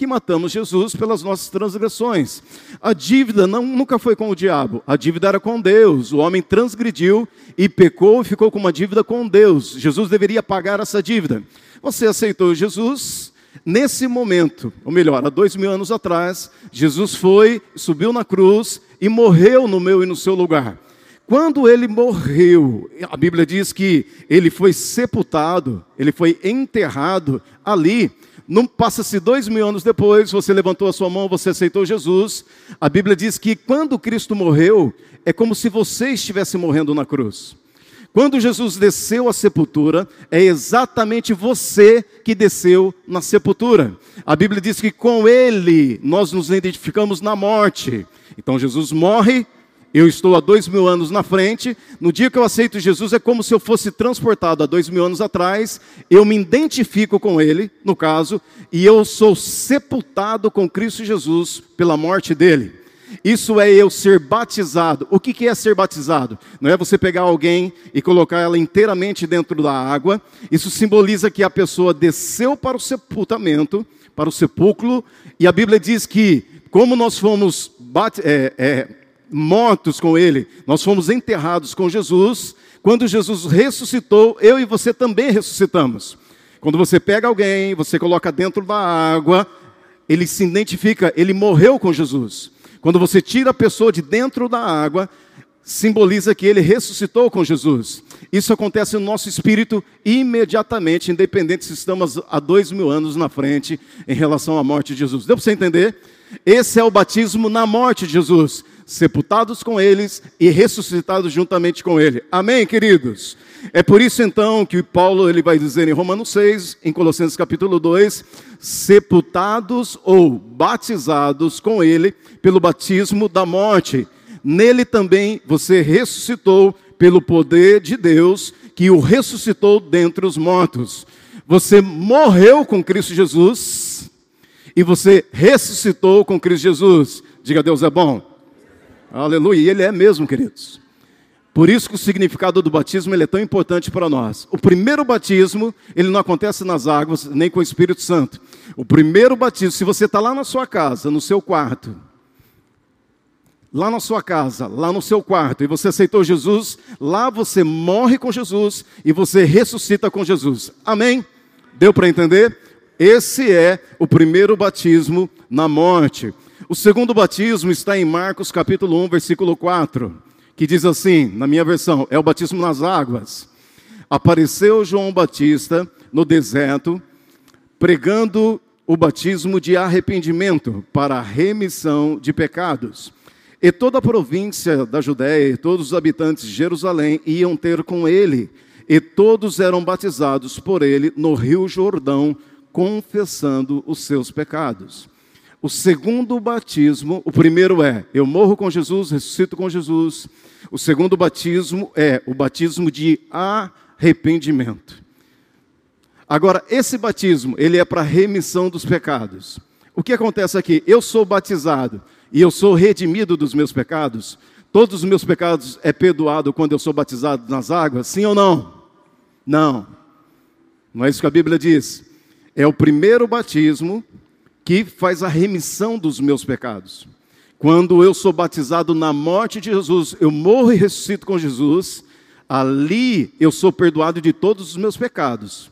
que matamos Jesus pelas nossas transgressões. A dívida não, nunca foi com o diabo, a dívida era com Deus. O homem transgrediu e pecou e ficou com uma dívida com Deus. Jesus deveria pagar essa dívida. Você aceitou Jesus, Nesse momento, ou melhor, há dois mil anos atrás, Jesus foi, subiu na cruz e morreu no meu e no seu lugar. Quando ele morreu, a Bíblia diz que ele foi sepultado, ele foi enterrado ali. Não passa-se dois mil anos depois, você levantou a sua mão, você aceitou Jesus. A Bíblia diz que quando Cristo morreu, é como se você estivesse morrendo na cruz. Quando Jesus desceu à sepultura, é exatamente você que desceu na sepultura. A Bíblia diz que com ele nós nos identificamos na morte. Então Jesus morre, eu estou há dois mil anos na frente. No dia que eu aceito Jesus, é como se eu fosse transportado há dois mil anos atrás. Eu me identifico com Ele, no caso, e eu sou sepultado com Cristo Jesus pela morte dele. Isso é eu ser batizado. O que é ser batizado? Não é você pegar alguém e colocar ela inteiramente dentro da água. Isso simboliza que a pessoa desceu para o sepultamento, para o sepulcro, e a Bíblia diz que, como nós fomos é, é, mortos com Ele, nós fomos enterrados com Jesus. Quando Jesus ressuscitou, eu e você também ressuscitamos. Quando você pega alguém, você coloca dentro da água, ele se identifica, ele morreu com Jesus. Quando você tira a pessoa de dentro da água, simboliza que ele ressuscitou com Jesus. Isso acontece no nosso espírito imediatamente, independente se estamos há dois mil anos na frente em relação à morte de Jesus. Deu para você entender? Esse é o batismo na morte de Jesus sepultados com eles e ressuscitados juntamente com ele. Amém, queridos? É por isso então que Paulo ele vai dizer em Romanos 6, em Colossenses capítulo 2, sepultados ou batizados com ele pelo batismo da morte. Nele também você ressuscitou pelo poder de Deus que o ressuscitou dentre os mortos. Você morreu com Cristo Jesus e você ressuscitou com Cristo Jesus. Diga Deus é bom. Aleluia. E ele é mesmo, queridos. Por isso que o significado do batismo ele é tão importante para nós. O primeiro batismo, ele não acontece nas águas, nem com o Espírito Santo. O primeiro batismo, se você está lá na sua casa, no seu quarto, lá na sua casa, lá no seu quarto, e você aceitou Jesus, lá você morre com Jesus e você ressuscita com Jesus. Amém? Deu para entender? Esse é o primeiro batismo na morte. O segundo batismo está em Marcos capítulo 1, versículo 4, que diz assim, na minha versão, é o batismo nas águas. Apareceu João Batista no deserto, pregando o batismo de arrependimento para a remissão de pecados. E toda a província da Judéia e todos os habitantes de Jerusalém iam ter com ele, e todos eram batizados por ele no rio Jordão, confessando os seus pecados. O segundo batismo, o primeiro é eu morro com Jesus, ressuscito com Jesus. O segundo batismo é o batismo de arrependimento. Agora, esse batismo, ele é para remissão dos pecados. O que acontece aqui? Eu sou batizado e eu sou redimido dos meus pecados. Todos os meus pecados é perdoado quando eu sou batizado nas águas? Sim ou não? Não. Não é isso que a Bíblia diz. É o primeiro batismo que faz a remissão dos meus pecados. Quando eu sou batizado na morte de Jesus, eu morro e ressuscito com Jesus, ali eu sou perdoado de todos os meus pecados.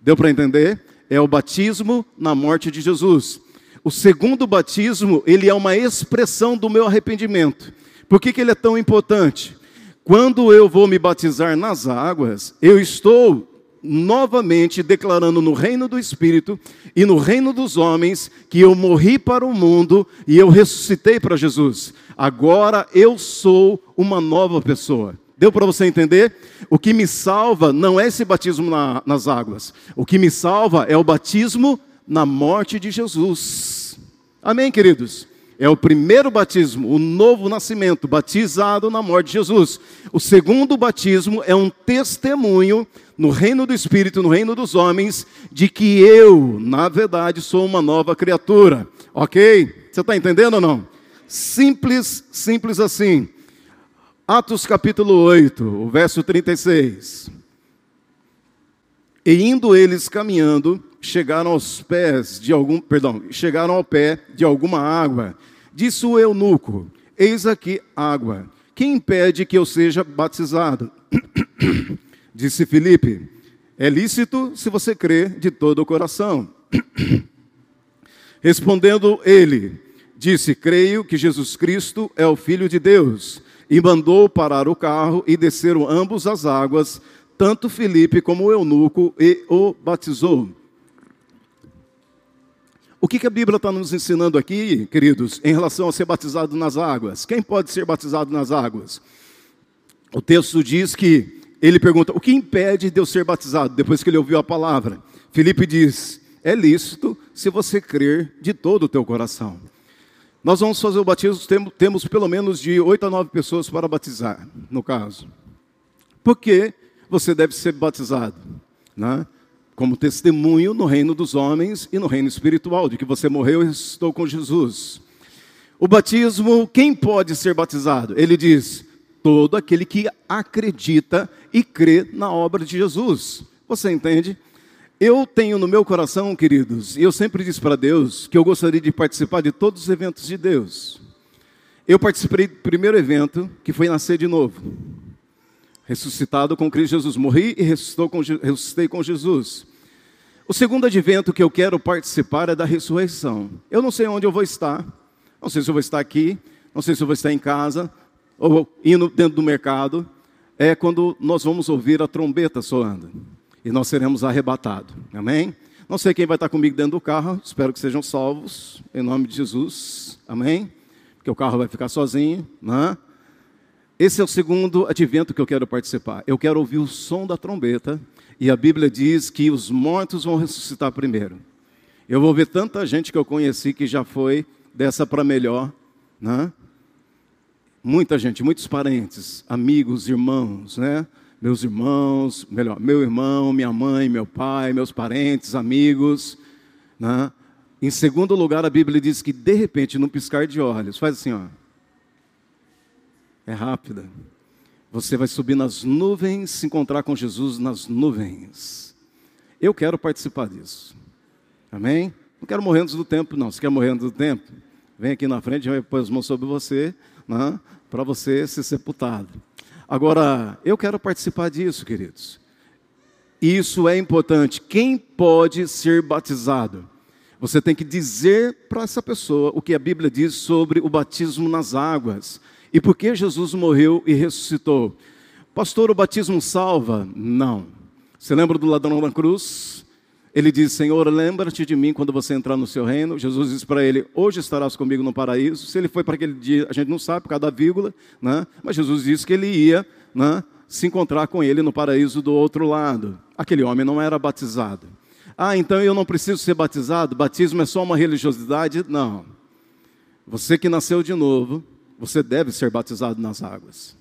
Deu para entender? É o batismo na morte de Jesus. O segundo batismo, ele é uma expressão do meu arrependimento. Por que, que ele é tão importante? Quando eu vou me batizar nas águas, eu estou novamente declarando no reino do Espírito e no reino dos homens que eu morri para o mundo e eu ressuscitei para Jesus. Agora eu sou uma nova pessoa. Deu para você entender? O que me salva não é esse batismo na, nas águas. O que me salva é o batismo na morte de Jesus. Amém, queridos? É o primeiro batismo, o novo nascimento, batizado na morte de Jesus. O segundo batismo é um testemunho no reino do Espírito, no reino dos homens, de que eu, na verdade, sou uma nova criatura. Ok? Você está entendendo ou não? Simples, simples assim. Atos capítulo 8, o verso 36. E indo eles caminhando, chegaram aos pés de algum, perdão, chegaram ao pé de alguma água. Disse o eunuco: Eis aqui água. Quem impede que eu seja batizado? Disse Filipe: É lícito se você crê de todo o coração. Respondendo ele, disse: Creio que Jesus Cristo é o Filho de Deus. E mandou parar o carro e desceram ambos as águas, tanto Filipe como o eunuco, e o batizou. O que, que a Bíblia está nos ensinando aqui, queridos, em relação a ser batizado nas águas? Quem pode ser batizado nas águas? O texto diz que ele pergunta: o que impede de eu ser batizado? Depois que ele ouviu a palavra, Filipe diz: é lícito se você crer de todo o teu coração. Nós vamos fazer o batismo, temos pelo menos de oito a nove pessoas para batizar, no caso. Por que você deve ser batizado? Né? Como testemunho no reino dos homens e no reino espiritual, de que você morreu e ressuscitou com Jesus. O batismo, quem pode ser batizado? Ele diz: todo aquele que acredita e crê na obra de Jesus. Você entende? Eu tenho no meu coração, queridos, e eu sempre disse para Deus que eu gostaria de participar de todos os eventos de Deus. Eu participei do primeiro evento, que foi nascer de novo. Ressuscitado com Cristo Jesus. Morri e ressuscitou com, ressuscitei com Jesus. O segundo advento que eu quero participar é da ressurreição. Eu não sei onde eu vou estar. Não sei se eu vou estar aqui, não sei se eu vou estar em casa, ou indo dentro do mercado. É quando nós vamos ouvir a trombeta soando. E nós seremos arrebatados. Amém? Não sei quem vai estar comigo dentro do carro. Espero que sejam salvos. Em nome de Jesus. Amém? Porque o carro vai ficar sozinho. Né? Esse é o segundo advento que eu quero participar. Eu quero ouvir o som da trombeta e a Bíblia diz que os mortos vão ressuscitar primeiro. Eu vou ver tanta gente que eu conheci que já foi dessa para melhor, né? Muita gente, muitos parentes, amigos, irmãos, né? Meus irmãos, melhor, meu irmão, minha mãe, meu pai, meus parentes, amigos, né? Em segundo lugar, a Bíblia diz que de repente, num piscar de olhos, faz assim, ó. É rápida. Você vai subir nas nuvens, se encontrar com Jesus nas nuvens. Eu quero participar disso. Amém? Não quero morrer antes do tempo, não. Se quer morrer antes do tempo, vem aqui na frente, vai pôr as mãos sobre você, né, para você ser sepultado. Agora, eu quero participar disso, queridos. Isso é importante. Quem pode ser batizado? Você tem que dizer para essa pessoa o que a Bíblia diz sobre o batismo nas águas. E por que Jesus morreu e ressuscitou? Pastor, o batismo salva? Não. Você lembra do ladrão na cruz? Ele diz: Senhor, lembra-te de mim quando você entrar no seu reino. Jesus diz para ele: Hoje estarás comigo no paraíso. Se ele foi para aquele dia, a gente não sabe por causa da vírgula, né? mas Jesus disse que ele ia né, se encontrar com ele no paraíso do outro lado. Aquele homem não era batizado. Ah, então eu não preciso ser batizado? Batismo é só uma religiosidade? Não. Você que nasceu de novo, você deve ser batizado nas águas.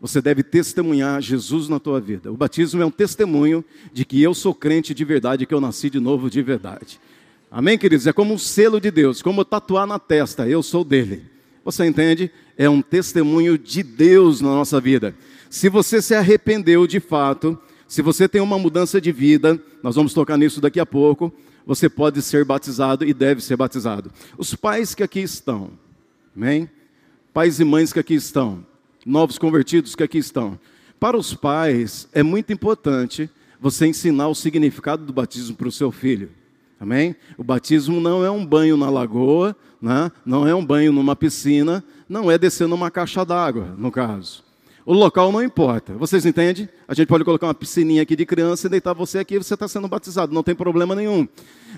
Você deve testemunhar Jesus na tua vida. O batismo é um testemunho de que eu sou crente de verdade, que eu nasci de novo de verdade. Amém, queridos? É como um selo de Deus, como tatuar na testa, eu sou dele. Você entende? É um testemunho de Deus na nossa vida. Se você se arrependeu de fato, se você tem uma mudança de vida, nós vamos tocar nisso daqui a pouco, você pode ser batizado e deve ser batizado. Os pais que aqui estão, amém? Pais e mães que aqui estão, novos convertidos que aqui estão. Para os pais, é muito importante você ensinar o significado do batismo para o seu filho. Amém? O batismo não é um banho na lagoa, né? não é um banho numa piscina, não é descer numa caixa d'água, no caso. O local não importa. Vocês entendem? A gente pode colocar uma piscininha aqui de criança e deitar você aqui e você está sendo batizado. Não tem problema nenhum.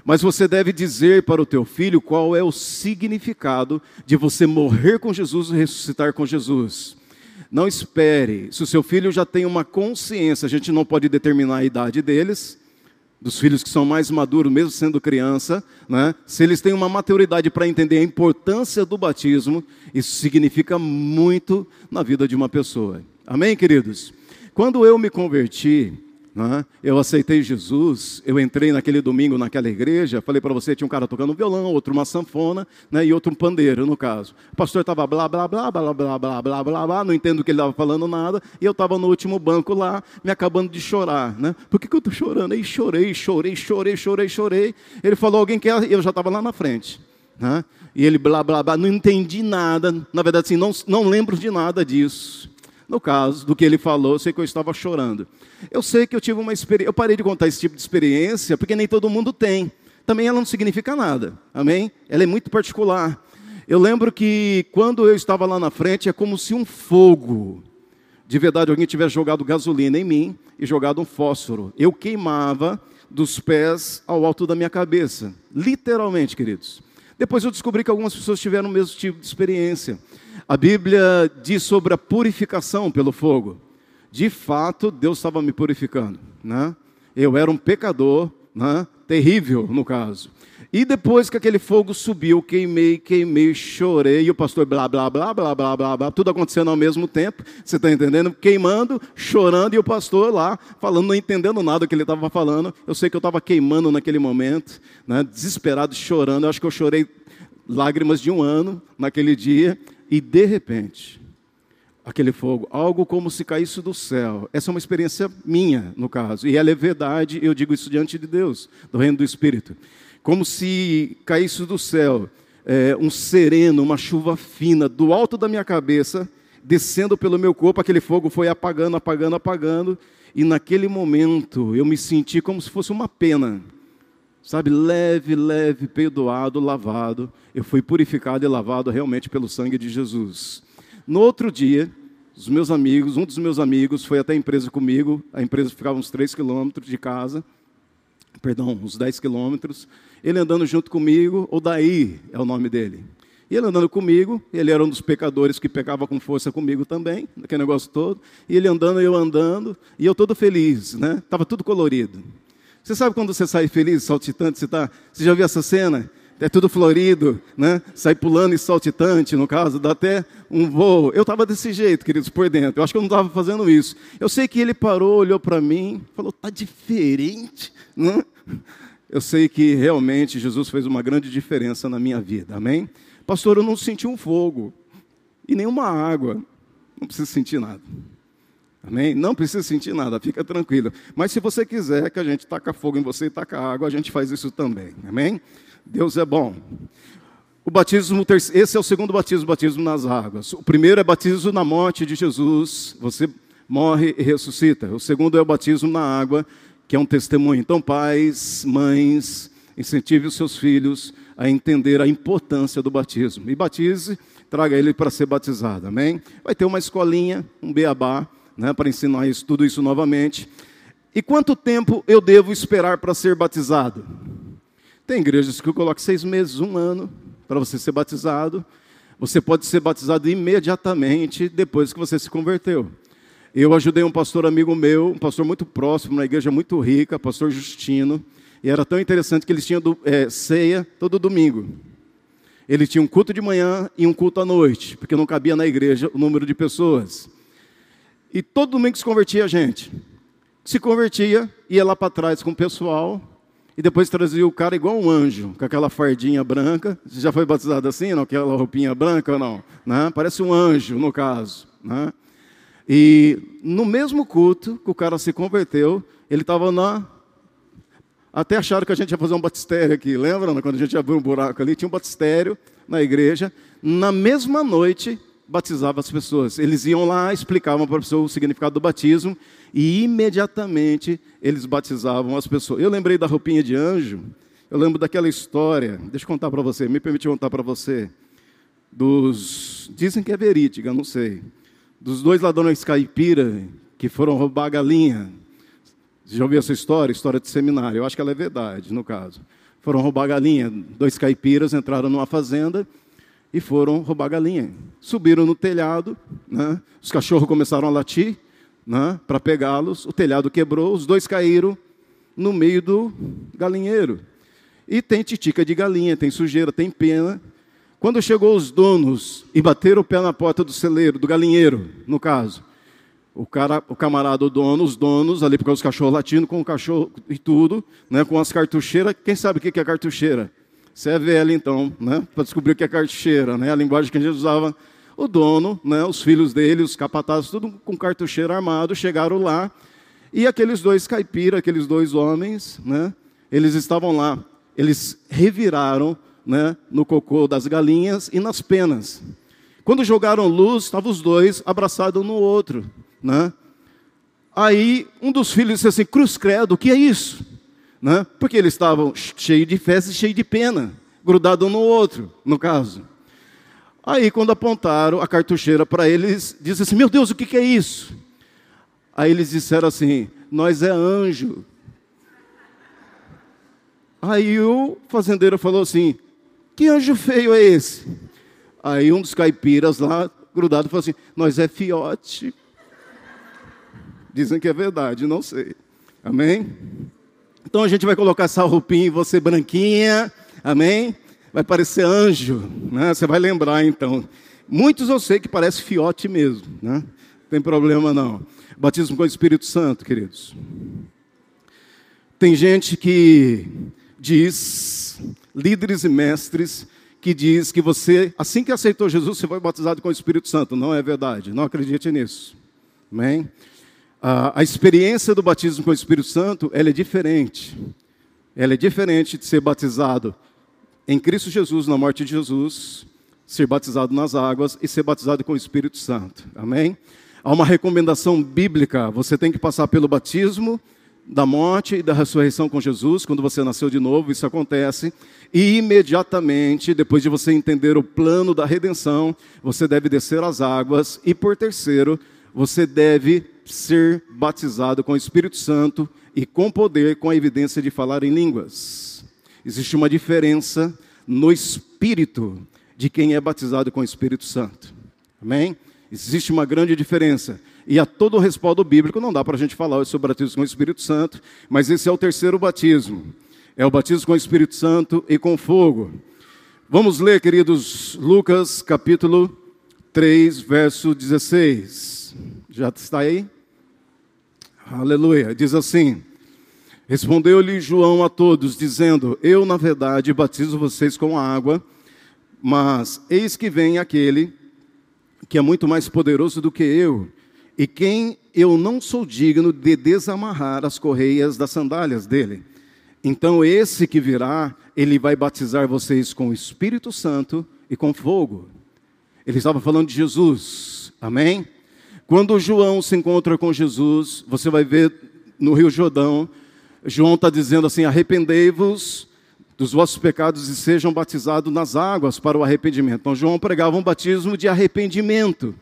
Mas você deve dizer para o teu filho qual é o significado de você morrer com Jesus e ressuscitar com Jesus. Não espere. Se o seu filho já tem uma consciência, a gente não pode determinar a idade deles, dos filhos que são mais maduros, mesmo sendo criança, né? se eles têm uma maturidade para entender a importância do batismo, isso significa muito na vida de uma pessoa. Amém, queridos? Quando eu me converti, Né? Eu aceitei Jesus, eu entrei naquele domingo naquela igreja, falei para você, tinha um cara tocando violão, outro uma sanfona, né, e outro um pandeiro, no caso. O pastor estava blá, blá, blá, blá, blá, blá, blá, blá, blá, não entendo o que ele estava falando nada, e eu estava no último banco lá, me acabando de chorar, né? Por que, que eu estou chorando? Aí chorei, chorei, chorei, chorei, chorei. Ele falou, alguém quer, eu já estava lá na frente, né? E ele blá, blá, blá, não entendi nada, na verdade, assim, não, não lembro de nada disso. No caso do que ele falou, eu sei que eu estava chorando. Eu sei que eu tive uma experiência, eu parei de contar esse tipo de experiência, porque nem todo mundo tem. Também ela não significa nada, amém? Ela é muito particular. Eu lembro que quando eu estava lá na frente, é como se um fogo, de verdade, alguém tivesse jogado gasolina em mim e jogado um fósforo. Eu queimava dos pés ao alto da minha cabeça, literalmente, queridos. Depois eu descobri que algumas pessoas tiveram o mesmo tipo de experiência. A Bíblia diz sobre a purificação pelo fogo. De fato, Deus estava me purificando. Né? Eu era um pecador, né? terrível no caso. E depois que aquele fogo subiu, queimei, queimei, chorei, e o pastor blá, blá, blá, blá, blá, blá, blá, tudo acontecendo ao mesmo tempo, você está entendendo? Queimando, chorando, e o pastor lá, falando, não entendendo nada do que ele estava falando. Eu sei que eu estava queimando naquele momento, né, desesperado, chorando. Eu acho que eu chorei lágrimas de um ano naquele dia, e de repente, aquele fogo, algo como se caísse do céu. Essa é uma experiência minha, no caso, e ela é verdade, eu digo isso diante de Deus, do reino do Espírito. Como se caísse do céu é, um sereno, uma chuva fina, do alto da minha cabeça, descendo pelo meu corpo, aquele fogo foi apagando, apagando, apagando, e naquele momento eu me senti como se fosse uma pena sabe, leve, leve, perdoado, lavado. Eu fui purificado e lavado realmente pelo sangue de Jesus. No outro dia, os meus amigos, um dos meus amigos foi até a empresa comigo, a empresa ficava uns 3 quilômetros de casa, perdão, uns 10 quilômetros, ele andando junto comigo, o Daí é o nome dele. E ele andando comigo, ele era um dos pecadores que pecava com força comigo também, aquele negócio todo. E ele andando, eu andando, e eu todo feliz, né? Estava tudo colorido. Você sabe quando você sai feliz, saltitante, você, tá, você já viu essa cena? É tudo florido, né? Sai pulando e saltitante, no caso, dá até um voo. Eu estava desse jeito, queridos, por dentro. Eu acho que eu não estava fazendo isso. Eu sei que ele parou, olhou para mim, falou: "Tá diferente", né? Eu sei que realmente Jesus fez uma grande diferença na minha vida. Amém? Pastor, eu não senti um fogo e nenhuma água. Não preciso sentir nada. Amém? Não precisa sentir nada, fica tranquilo. Mas se você quiser que a gente taca fogo em você e taca água, a gente faz isso também. Amém? Deus é bom. O batismo, esse é o segundo batismo, o batismo nas águas. O primeiro é batismo na morte de Jesus, você morre e ressuscita. O segundo é o batismo na água, que é um testemunho. Então, pais, mães, incentive os seus filhos a entender a importância do batismo. E batize, traga ele para ser batizado, amém? Vai ter uma escolinha, um beabá, né, para ensinar isso, tudo isso novamente. E quanto tempo eu devo esperar para ser batizado? Tem igrejas que colocam seis meses, um ano, para você ser batizado. Você pode ser batizado imediatamente depois que você se converteu. Eu ajudei um pastor amigo meu, um pastor muito próximo, uma igreja muito rica, pastor Justino, e era tão interessante que eles tinham é, ceia todo domingo. Ele tinha um culto de manhã e um culto à noite, porque não cabia na igreja o número de pessoas. E todo domingo se convertia a gente. Se convertia, ia lá para trás com o pessoal, e depois trazia o cara igual um anjo, com aquela fardinha branca. Você já foi batizado assim, não? Aquela roupinha branca não? Né? Parece um anjo, no caso. Né? E no mesmo culto que o cara se converteu, ele estava na. Até acharam que a gente ia fazer um batistério aqui, lembra? Quando a gente abriu um buraco ali, tinha um batistério na igreja. Na mesma noite, batizava as pessoas. Eles iam lá, explicavam para a pessoa o significado do batismo e imediatamente eles batizavam as pessoas. Eu lembrei da roupinha de anjo, eu lembro daquela história, deixa eu contar para você, me permite contar para você, dos, dizem que é verídica, não sei, dos dois ladrões caipira que foram roubar a galinha. Você já ouviu essa história? História de seminário, eu acho que ela é verdade, no caso. Foram roubar a galinha, dois caipiras entraram numa fazenda e foram roubar a galinha. Subiram no telhado, né? os cachorros começaram a latir né? para pegá-los, o telhado quebrou, os dois caíram no meio do galinheiro. E tem titica de galinha, tem sujeira, tem pena. Quando chegou os donos e bateram o pé na porta do celeiro, do galinheiro, no caso, o cara, o camarada, o dono, os donos, ali porque os cachorros latindo com o cachorro e tudo, né, com as cartucheiras. Quem sabe o que é cartucheira? Você é velho, então, né, para descobrir o que é cartucheira, né, a linguagem que a gente usava. O dono, né, os filhos dele, os capatazes, tudo com cartucheira armado, chegaram lá. E aqueles dois caipiras, aqueles dois homens, né, eles estavam lá. Eles reviraram né, no cocô das galinhas e nas penas. Quando jogaram luz, estavam os dois abraçados um no outro. Né? Aí um dos filhos disse assim: Cruz Credo, o que é isso? Né? Porque eles estavam cheios de e cheios de pena, grudados um no outro, no caso. Aí, quando apontaram a cartucheira para eles, disse assim: Meu Deus, o que, que é isso? Aí eles disseram assim: Nós é anjo. Aí o fazendeiro falou assim: Que anjo feio é esse? Aí um dos caipiras lá, grudado, falou assim: Nós é fiote. Dizem que é verdade, não sei. Amém? Então a gente vai colocar essa roupinha em você branquinha. Amém? Vai parecer anjo, né? Você vai lembrar então. Muitos eu sei que parece fiote mesmo, né? Não tem problema não. Batismo com o Espírito Santo, queridos. Tem gente que diz, líderes e mestres, que diz que você, assim que aceitou Jesus, você foi batizado com o Espírito Santo. Não é verdade. Não acredite nisso. Amém? a, experiência do batismo com o Espírito Santo, ela é diferente. Ela é diferente de ser batizado em Cristo Jesus, na morte de Jesus, ser batizado nas águas e ser batizado com o Espírito Santo. Amém? Há uma recomendação bíblica, você tem que passar pelo batismo da morte e da ressurreição com Jesus, quando você nasceu de novo, isso acontece, e imediatamente, depois de você entender o plano da redenção, você deve descer as águas, e por terceiro, você deve ser batizado com o Espírito Santo e com poder, com a evidência de falar em línguas. Existe uma diferença no espírito de quem é batizado com o Espírito Santo. Amém? Existe uma grande diferença. E a todo o respaldo bíblico, não dá para a gente falar sobre o batismo com o Espírito Santo, mas esse é o terceiro batismo. É o batismo com o Espírito Santo e com fogo. Vamos ler, queridos, Lucas capítulo 3, verso 16. Já está aí? Aleluia. Diz assim: Respondeu-lhe João a todos, dizendo: Eu, na verdade, batizo vocês com água, mas eis que vem aquele que é muito mais poderoso do que eu, e quem eu não sou digno de desamarrar as correias das sandálias dele. Então, esse que virá, ele vai batizar vocês com o Espírito Santo e com fogo. Ele estava falando de Jesus, amém? Quando João se encontra com Jesus, você vai ver no Rio Jordão, João está dizendo assim: arrependei-vos dos vossos pecados e sejam batizados nas águas para o arrependimento. Então, João pregava um batismo de arrependimento,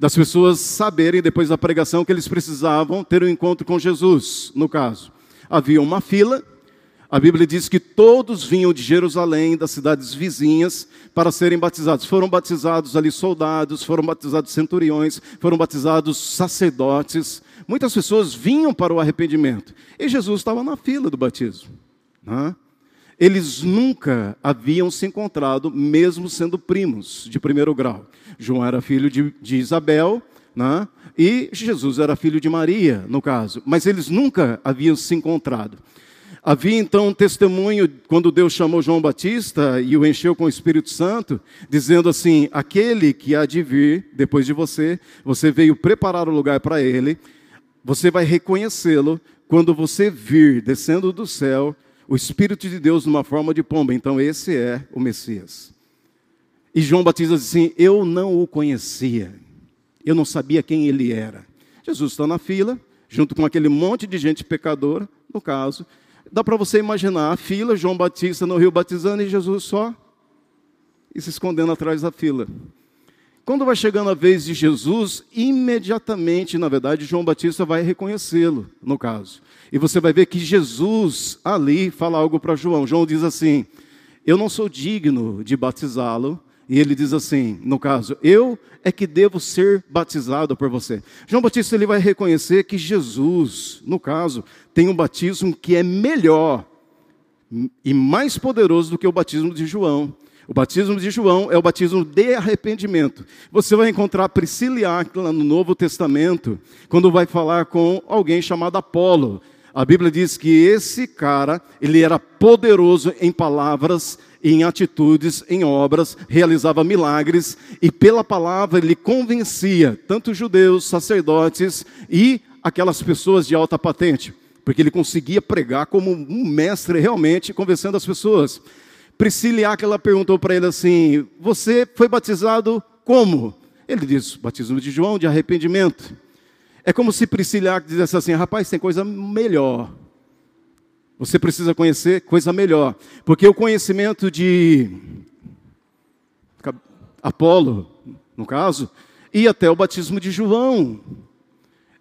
das pessoas saberem depois da pregação que eles precisavam ter um encontro com Jesus, no caso. Havia uma fila, a Bíblia diz que todos vinham de Jerusalém, das cidades vizinhas, para serem batizados. Foram batizados ali soldados, foram batizados centuriões, foram batizados sacerdotes. Muitas pessoas vinham para o arrependimento. E Jesus estava na fila do batismo. Né? Eles nunca haviam se encontrado, mesmo sendo primos de primeiro grau. João era filho de, de Isabel, né? e Jesus era filho de Maria, no caso. Mas eles nunca haviam se encontrado. Havia então um testemunho quando Deus chamou João Batista e o encheu com o Espírito Santo, dizendo assim: aquele que há de vir depois de você, você veio preparar o lugar para ele, você vai reconhecê-lo quando você vir descendo do céu o Espírito de Deus numa forma de pomba. Então esse é o Messias. E João Batista diz assim: Eu não o conhecia, eu não sabia quem ele era. Jesus está na fila, junto com aquele monte de gente pecadora, no caso, Dá para você imaginar a fila, João Batista no rio batizando e Jesus só e se escondendo atrás da fila. Quando vai chegando a vez de Jesus, imediatamente, na verdade, João Batista vai reconhecê-lo, no caso. E você vai ver que Jesus ali fala algo para João. João diz assim: Eu não sou digno de batizá-lo, e ele diz assim, no caso, eu é que devo ser batizado por você. João Batista ele vai reconhecer que Jesus, no caso, tem um batismo que é melhor e mais poderoso do que o batismo de João. O batismo de João é o batismo de arrependimento. Você vai encontrar Priscila e Áquila no Novo Testamento, quando vai falar com alguém chamado Apolo. A Bíblia diz que esse cara, ele era poderoso em palavras, em atitudes, em obras, realizava milagres e pela palavra ele convencia tanto judeus, sacerdotes e aquelas pessoas de alta patente, porque ele conseguia pregar como um mestre realmente convencendo as pessoas. Priscila ela perguntou para ele assim: Você foi batizado como? Ele disse: Batismo de João, de arrependimento. É como se Priscila dissesse assim: Rapaz, tem coisa melhor. Você precisa conhecer coisa melhor. Porque o conhecimento de Apolo, no caso, ia até o batismo de João.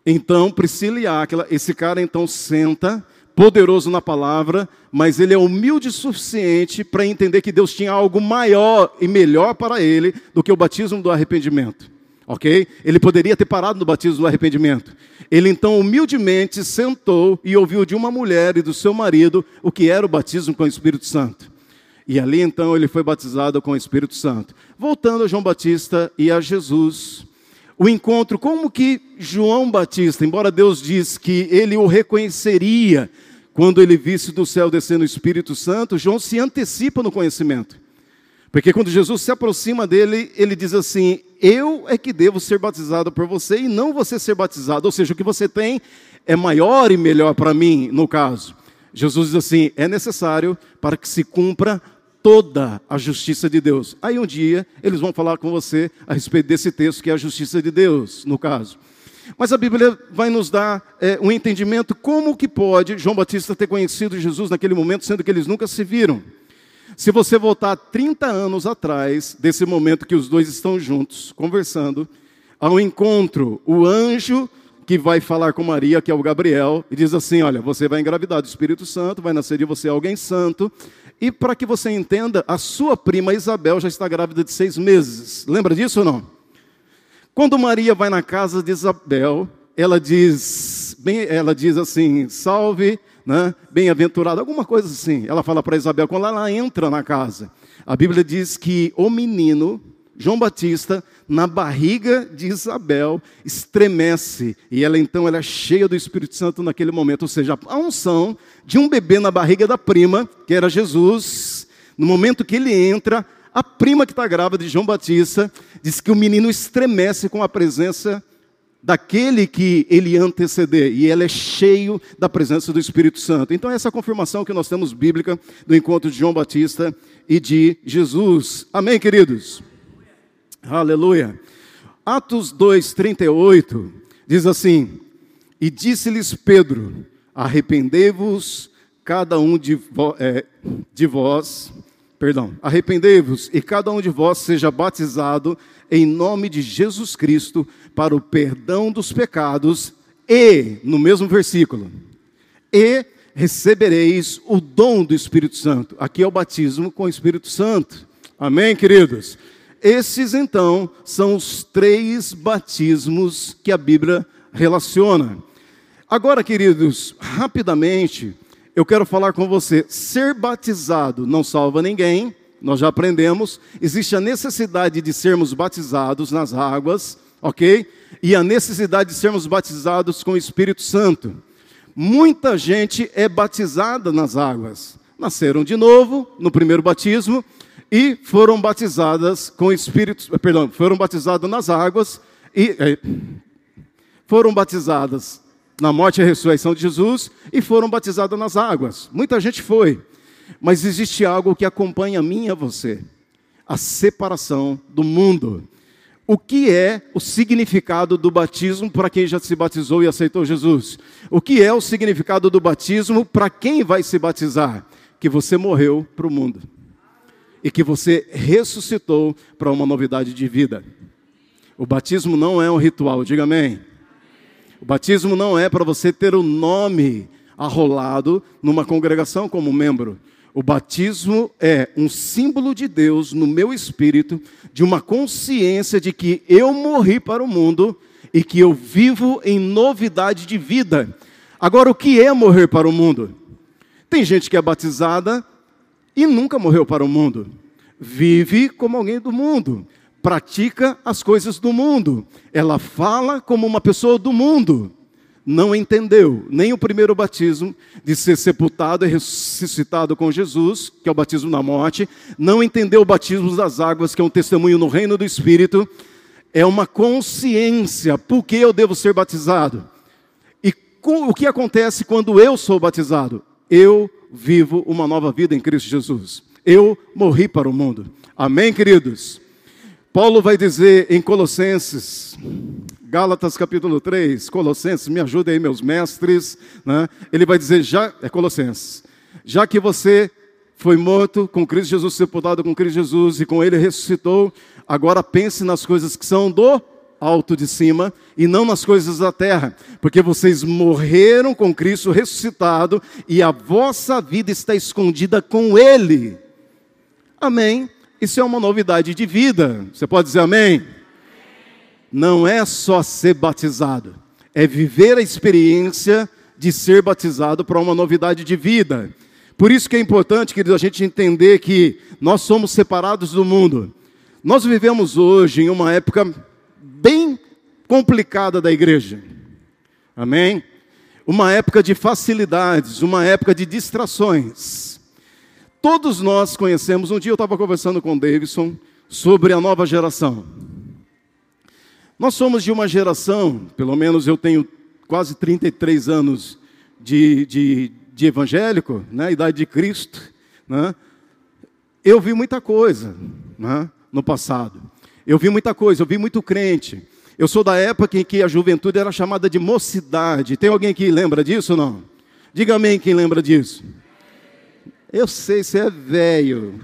Então, Priscila e Áquila, esse cara então senta poderoso na palavra, mas ele é humilde o suficiente para entender que Deus tinha algo maior e melhor para ele do que o batismo do arrependimento. Ok? Ele poderia ter parado no batismo do arrependimento. Ele então humildemente sentou e ouviu de uma mulher e do seu marido o que era o batismo com o Espírito Santo. E ali então ele foi batizado com o Espírito Santo. Voltando a João Batista e a Jesus, o encontro, como que João Batista, embora Deus diz que ele o reconheceria quando ele visse do céu descendo o Espírito Santo, João se antecipa no conhecimento. Porque quando Jesus se aproxima dele, ele diz assim: Eu é que devo ser batizado por você e não você ser batizado. Ou seja, o que você tem é maior e melhor para mim, no caso. Jesus diz assim: É necessário para que se cumpra toda a justiça de Deus. Aí um dia eles vão falar com você a respeito desse texto que é a justiça de Deus, no caso. Mas a Bíblia vai nos dar é, um entendimento como que pode João Batista ter conhecido Jesus naquele momento, sendo que eles nunca se viram. Se você voltar 30 anos atrás, desse momento que os dois estão juntos, conversando, ao encontro, o anjo que vai falar com Maria, que é o Gabriel, e diz assim: Olha, você vai engravidar do Espírito Santo, vai nascer de você alguém santo, e para que você entenda, a sua prima Isabel já está grávida de seis meses. Lembra disso ou não? Quando Maria vai na casa de Isabel, ela diz, bem, ela diz assim, salve, né, bem-aventurado, alguma coisa assim. Ela fala para Isabel, quando ela entra na casa, a Bíblia diz que o menino, João Batista, na barriga de Isabel, estremece. E ela então ela é cheia do Espírito Santo naquele momento. Ou seja, a unção de um bebê na barriga da prima, que era Jesus, no momento que ele entra, a prima que está grávida de João Batista diz que o menino estremece com a presença daquele que ele anteceder, e ele é cheio da presença do Espírito Santo. Então, essa é a confirmação que nós temos bíblica do encontro de João Batista e de Jesus. Amém, queridos? Aleluia. Atos 2:38 diz assim: E disse-lhes Pedro: Arrependei-vos cada um de, vo é, de vós perdão, arrependei-vos e cada um de vós seja batizado em nome de Jesus Cristo para o perdão dos pecados e, no mesmo versículo, e recebereis o dom do Espírito Santo. Aqui é o batismo com o Espírito Santo. Amém, queridos? Esses então são os três batismos que a Bíblia relaciona. Agora, queridos, rapidamente, eu quero falar com você. Ser batizado não salva ninguém, nós já aprendemos. Existe a necessidade de sermos batizados nas águas, ok? E a necessidade de sermos batizados com o Espírito Santo. Muita gente é batizada nas águas. Nasceram de novo no primeiro batismo e foram batizadas com o Espírito, perdão, foram batizadas nas águas e é, foram batizadas na morte e ressurreição de Jesus e foram batizados nas águas. Muita gente foi, mas existe algo que acompanha a mim e a você: a separação do mundo. O que é o significado do batismo para quem já se batizou e aceitou Jesus? O que é o significado do batismo para quem vai se batizar? Que você morreu para o mundo e que você ressuscitou para uma novidade de vida. O batismo não é um ritual, diga amém. O batismo não é para você ter o nome arrolado numa congregação como membro. O batismo é um símbolo de Deus no meu espírito, de uma consciência de que eu morri para o mundo e que eu vivo em novidade de vida. Agora, o que é morrer para o mundo? Tem gente que é batizada e nunca morreu para o mundo. vive como alguém do mundo, pratica as coisas do mundo, ela fala como uma pessoa do mundo. Não entendeu nem o primeiro batismo de ser sepultado e ressuscitado com Jesus, que é o batismo na morte, não entendeu o batismo das águas, que é um testemunho no reino do Espírito, é uma consciência, por que eu devo ser batizado? E o que acontece quando eu sou batizado? Eu vivo uma nova vida em Cristo Jesus. Eu morri para o mundo. Amém, queridos? Paulo vai dizer em Colossenses, Gálatas capítulo 3, Colossenses, me ajudem aí, meus mestres, né? ele vai dizer, já, é Colossenses, já que você foi morto com Cristo Jesus, sepultado com Cristo Jesus e com ele ressuscitou, agora pense nas coisas que são do alto de cima e não nas coisas da terra, porque vocês morreram com Cristo ressuscitado e a vossa vida está escondida com Ele. Amém. Isso é uma novidade de vida. Você pode dizer amém? Não é só ser batizado, é viver a experiência de ser batizado para uma novidade de vida. Por isso que é importante, querido, a gente entender que nós somos separados do mundo. Nós vivemos hoje em uma época bem complicada da igreja. Amém? Uma época de facilidades, uma época de distrações. Todos nós conhecemos, um dia eu estava conversando com o Davidson sobre a nova geração. Nós somos de uma geração, pelo menos eu tenho quase 33 anos de, de, de evangélico, né, idade de Cristo. Né, eu vi muita coisa né, no passado. Eu vi muita coisa, eu vi muito crente. Eu sou da época em que a juventude era chamada de mocidade. Tem alguém que lembra disso ou não? Diga amém quem lembra disso. Eu sei, você é velho.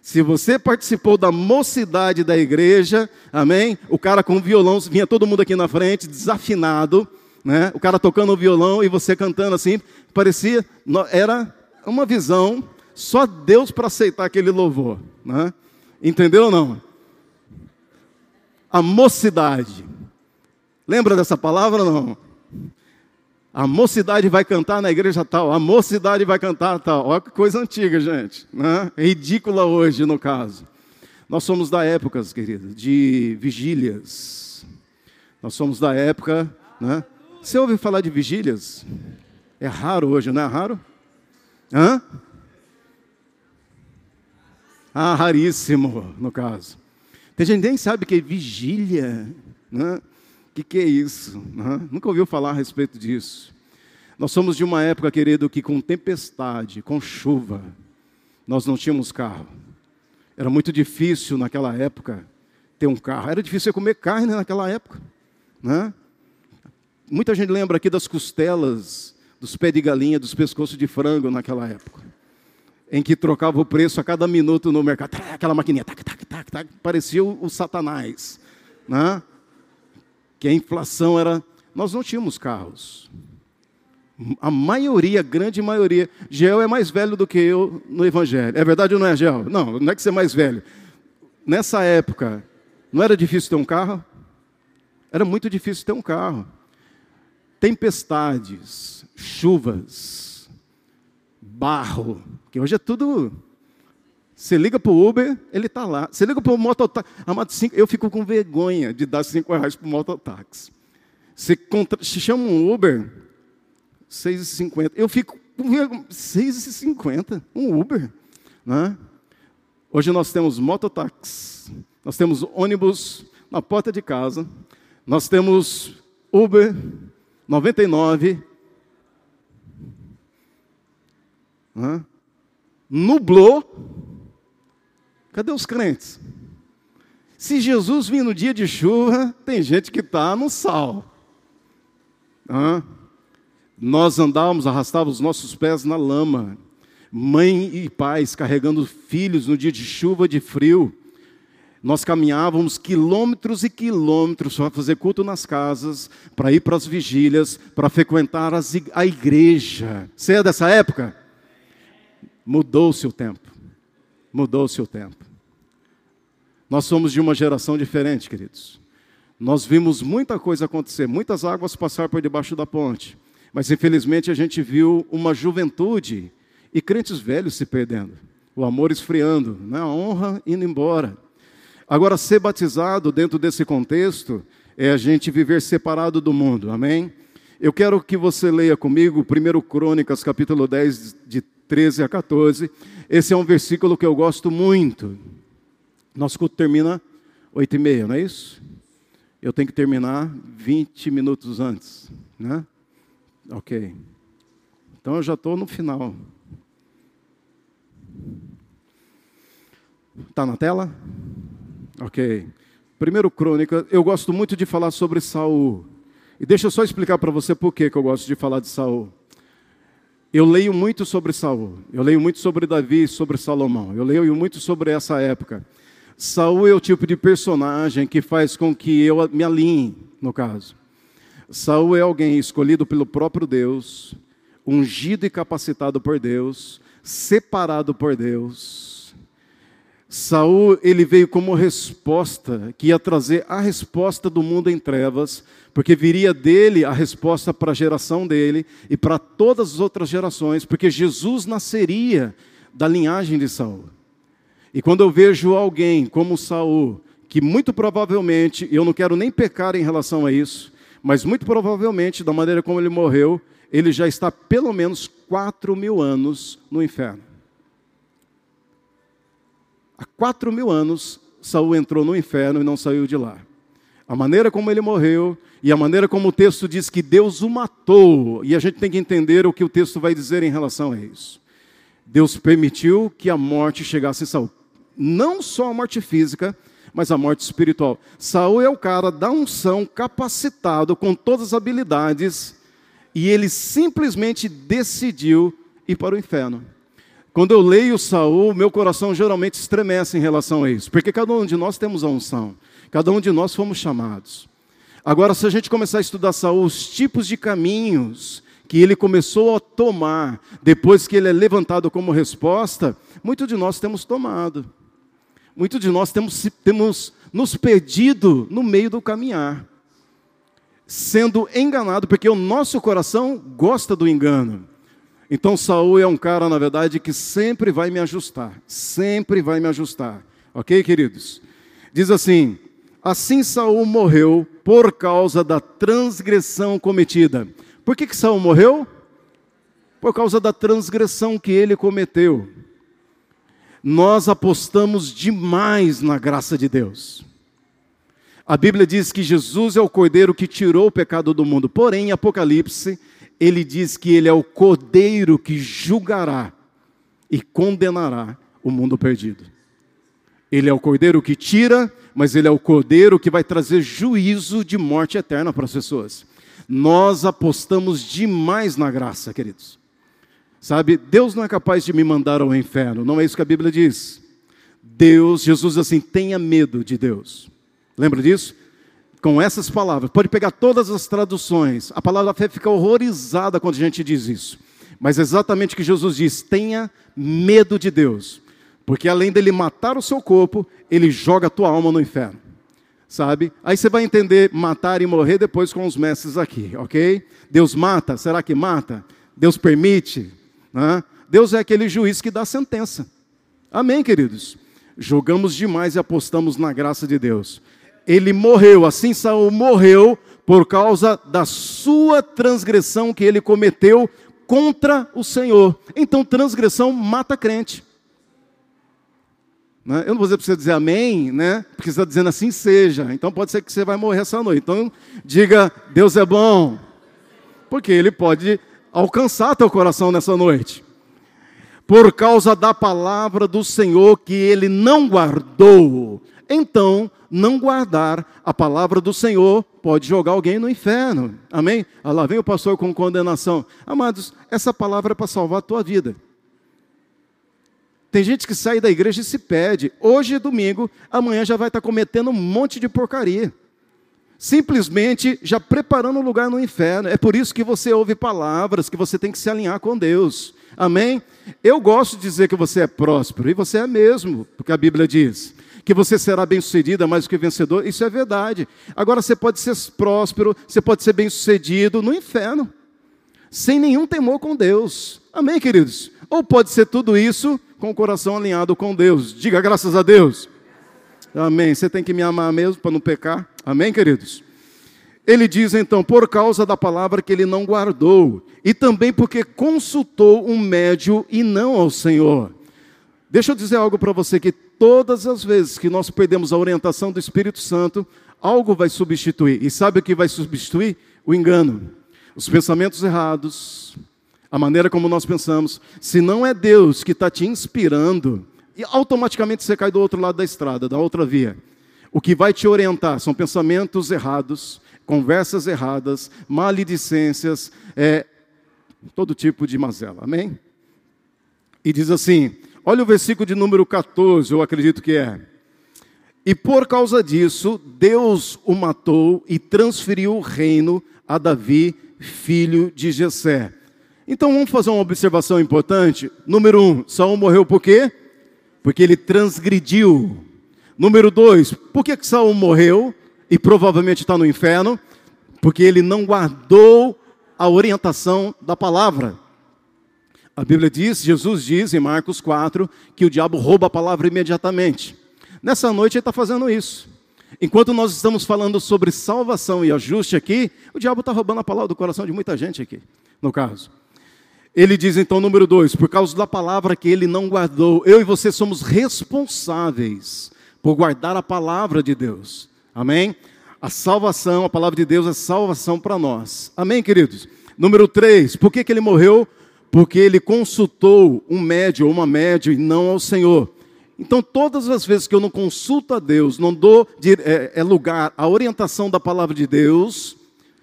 Se você participou da mocidade da igreja, amém? O cara com o violão, vinha todo mundo aqui na frente, desafinado, né? O cara tocando o violão e você cantando assim, parecia, era uma visão, só Deus para aceitar aquele louvor, né? Entendeu ou não? a mocidade. Lembra dessa palavra ou não? A mocidade vai cantar na igreja tal, a mocidade vai cantar tal. Olha que coisa antiga, gente. Né? Ridícula hoje, no caso. Nós somos da época, querido, de vigílias. Nós somos da época. Né? Você ouve falar de vigílias? É raro hoje, não é raro? Hã? Ah, raríssimo, no caso. Tem gente que nem sabe que é vigília. Né? Que, que é isso? Né? Nunca ouviu falar a respeito disso. Nós somos de uma época, querido, que com tempestade, com chuva, nós não tínhamos carro. Era muito difícil naquela época ter um carro. Era difícil comer carne naquela época. Né? Muita gente lembra aqui das costelas, dos pés de galinha, dos pescoços de frango naquela época em que trocava o preço a cada minuto no mercado. Aquela maquininha, tac, tac, tac, tac, parecia o, o Satanás. Né? Que a inflação era. Nós não tínhamos carros. A maioria, a grande maioria. Gel é mais velho do que eu no Evangelho. É verdade ou não é, Gel? Não, não é que você é mais velho. Nessa época, não era difícil ter um carro? Era muito difícil ter um carro. Tempestades, chuvas, barro, que hoje é tudo. Você liga para o Uber, ele está lá. Você liga para o mototáxi, eu fico com vergonha de dar cinco reais para o mototáxi. Você, contra... Você chama um Uber, 6,50. Eu fico com vergonha, 6,50, um Uber. Né? Hoje nós temos mototáxi, nós temos ônibus na porta de casa, nós temos Uber 99, nublou. Cadê os crentes? Se Jesus vir no dia de chuva, tem gente que está no sal. Nós andávamos, arrastávamos os nossos pés na lama. Mãe e pais carregando filhos no dia de chuva, de frio. Nós caminhávamos quilômetros e quilômetros para fazer culto nas casas, para ir para as vigílias, para frequentar as, a igreja. Você é dessa época? Mudou-se o tempo. Mudou-se o tempo. Nós somos de uma geração diferente, queridos. Nós vimos muita coisa acontecer, muitas águas passar por debaixo da ponte. Mas infelizmente a gente viu uma juventude e crentes velhos se perdendo. o amor esfriando, né? a honra indo embora. Agora, ser batizado dentro desse contexto é a gente viver separado do mundo, amém? Eu quero que você leia comigo 1 Crônicas, capítulo 10, de 13 a 14. Esse é um versículo que eu gosto muito. Nosso culto termina 8 e meia, não é isso? Eu tenho que terminar 20 minutos antes, né? Ok. Então eu já estou no final. Está na tela? Ok. Primeiro Crônica, eu gosto muito de falar sobre Saul. E deixa eu só explicar para você por que eu gosto de falar de Saul. Eu leio muito sobre Saul, eu leio muito sobre Davi sobre Salomão, eu leio muito sobre essa época. Saul é o tipo de personagem que faz com que eu me alinhe, no caso. Saul é alguém escolhido pelo próprio Deus, ungido e capacitado por Deus, separado por Deus. Saul, ele veio como resposta, que ia trazer a resposta do mundo em trevas, porque viria dele a resposta para a geração dele e para todas as outras gerações, porque Jesus nasceria da linhagem de Saul. E quando eu vejo alguém como Saul, que muito provavelmente, eu não quero nem pecar em relação a isso, mas muito provavelmente, da maneira como ele morreu, ele já está pelo menos quatro mil anos no inferno. Há quatro mil anos, Saul entrou no inferno e não saiu de lá. A maneira como ele morreu e a maneira como o texto diz que Deus o matou, e a gente tem que entender o que o texto vai dizer em relação a isso. Deus permitiu que a morte chegasse a Saul. Não só a morte física, mas a morte espiritual. Saul é o cara da unção, capacitado, com todas as habilidades, e ele simplesmente decidiu ir para o inferno. Quando eu leio Saul, meu coração geralmente estremece em relação a isso, porque cada um de nós temos a unção, cada um de nós fomos chamados. Agora, se a gente começar a estudar Saul, os tipos de caminhos que ele começou a tomar depois que ele é levantado como resposta, muito de nós temos tomado. Muito de nós temos, temos nos perdido no meio do caminhar, sendo enganado, porque o nosso coração gosta do engano. Então Saul é um cara, na verdade, que sempre vai me ajustar, sempre vai me ajustar. Ok, queridos? Diz assim: Assim Saul morreu por causa da transgressão cometida. Por que, que Saul morreu? Por causa da transgressão que ele cometeu. Nós apostamos demais na graça de Deus. A Bíblia diz que Jesus é o cordeiro que tirou o pecado do mundo. Porém, Apocalipse, ele diz que ele é o cordeiro que julgará e condenará o mundo perdido. Ele é o cordeiro que tira mas ele é o cordeiro que vai trazer juízo de morte eterna para as pessoas. Nós apostamos demais na graça, queridos. Sabe, Deus não é capaz de me mandar ao inferno, não é isso que a Bíblia diz. Deus, Jesus assim, tenha medo de Deus. Lembra disso? Com essas palavras, pode pegar todas as traduções, a palavra fé fica horrorizada quando a gente diz isso. Mas é exatamente o que Jesus diz: tenha medo de Deus. Porque além dele matar o seu corpo, ele joga a tua alma no inferno. Sabe? Aí você vai entender matar e morrer depois com os mestres aqui, ok? Deus mata, será que mata? Deus permite? Né? Deus é aquele juiz que dá sentença. Amém, queridos? Jogamos demais e apostamos na graça de Deus. Ele morreu, assim Saul morreu por causa da sua transgressão que ele cometeu contra o Senhor. Então, transgressão mata crente. Né? Eu não vou dizer para você dizer amém, né? porque você está dizendo assim seja. Então pode ser que você vai morrer essa noite. Então diga, Deus é bom. Porque Ele pode alcançar teu coração nessa noite. Por causa da palavra do Senhor que ele não guardou. Então, não guardar a palavra do Senhor pode jogar alguém no inferno. Amém? Ah, lá vem o pastor com condenação. Amados, essa palavra é para salvar a tua vida. Tem gente que sai da igreja e se pede. Hoje é domingo, amanhã já vai estar cometendo um monte de porcaria. Simplesmente já preparando o lugar no inferno. É por isso que você ouve palavras, que você tem que se alinhar com Deus. Amém? Eu gosto de dizer que você é próspero, e você é mesmo, porque a Bíblia diz que você será bem-sucedido, mais do que vencedor. Isso é verdade. Agora você pode ser próspero, você pode ser bem-sucedido no inferno, sem nenhum temor com Deus. Amém, queridos? Ou pode ser tudo isso com o coração alinhado com Deus. Diga graças a Deus. Amém. Você tem que me amar mesmo para não pecar. Amém, queridos? Ele diz então, por causa da palavra que ele não guardou, e também porque consultou um médio e não ao Senhor. Deixa eu dizer algo para você que todas as vezes que nós perdemos a orientação do Espírito Santo, algo vai substituir. E sabe o que vai substituir? O engano, os pensamentos errados, a maneira como nós pensamos. Se não é Deus que está te inspirando, e automaticamente você cai do outro lado da estrada, da outra via. O que vai te orientar são pensamentos errados, conversas erradas, maledicências, é, todo tipo de mazela. Amém? E diz assim: olha o versículo de número 14, eu acredito que é. E por causa disso, Deus o matou e transferiu o reino a Davi, filho de Jessé. Então vamos fazer uma observação importante. Número um, Saul morreu por quê? Porque ele transgrediu. Número dois, por que, que Saul morreu e provavelmente está no inferno? Porque ele não guardou a orientação da palavra. A Bíblia diz, Jesus diz em Marcos 4, que o diabo rouba a palavra imediatamente. Nessa noite ele está fazendo isso. Enquanto nós estamos falando sobre salvação e ajuste aqui, o diabo está roubando a palavra do coração de muita gente aqui, no caso. Ele diz então, número dois, por causa da palavra que ele não guardou, eu e você somos responsáveis por guardar a palavra de Deus. Amém? A salvação, a palavra de Deus é salvação para nós. Amém, queridos? Número 3, por que, que ele morreu? Porque ele consultou um médio ou uma média e não ao Senhor. Então, todas as vezes que eu não consulto a Deus, não dou é, é lugar à orientação da palavra de Deus,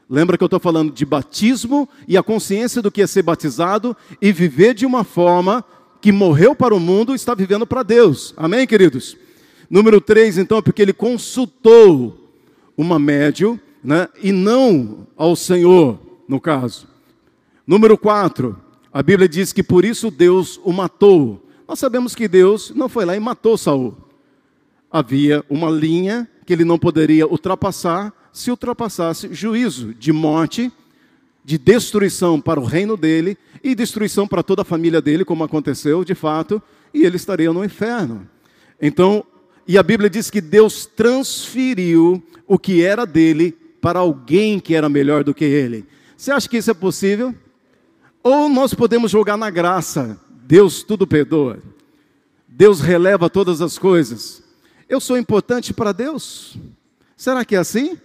lembra que eu estou falando de batismo e a consciência do que é ser batizado e viver de uma forma que morreu para o mundo e está vivendo para Deus. Amém, queridos? Número 3, então, é porque ele consultou uma médio, né, e não ao Senhor, no caso. Número 4, a Bíblia diz que por isso Deus o matou. Nós sabemos que Deus não foi lá e matou Saul. Havia uma linha que ele não poderia ultrapassar, se ultrapassasse juízo de morte, de destruição para o reino dele e destruição para toda a família dele, como aconteceu de fato, e ele estaria no inferno. Então, e a Bíblia diz que Deus transferiu o que era dele para alguém que era melhor do que ele. Você acha que isso é possível? Ou nós podemos jogar na graça, Deus tudo perdoa, Deus releva todas as coisas. Eu sou importante para Deus? Será que é assim?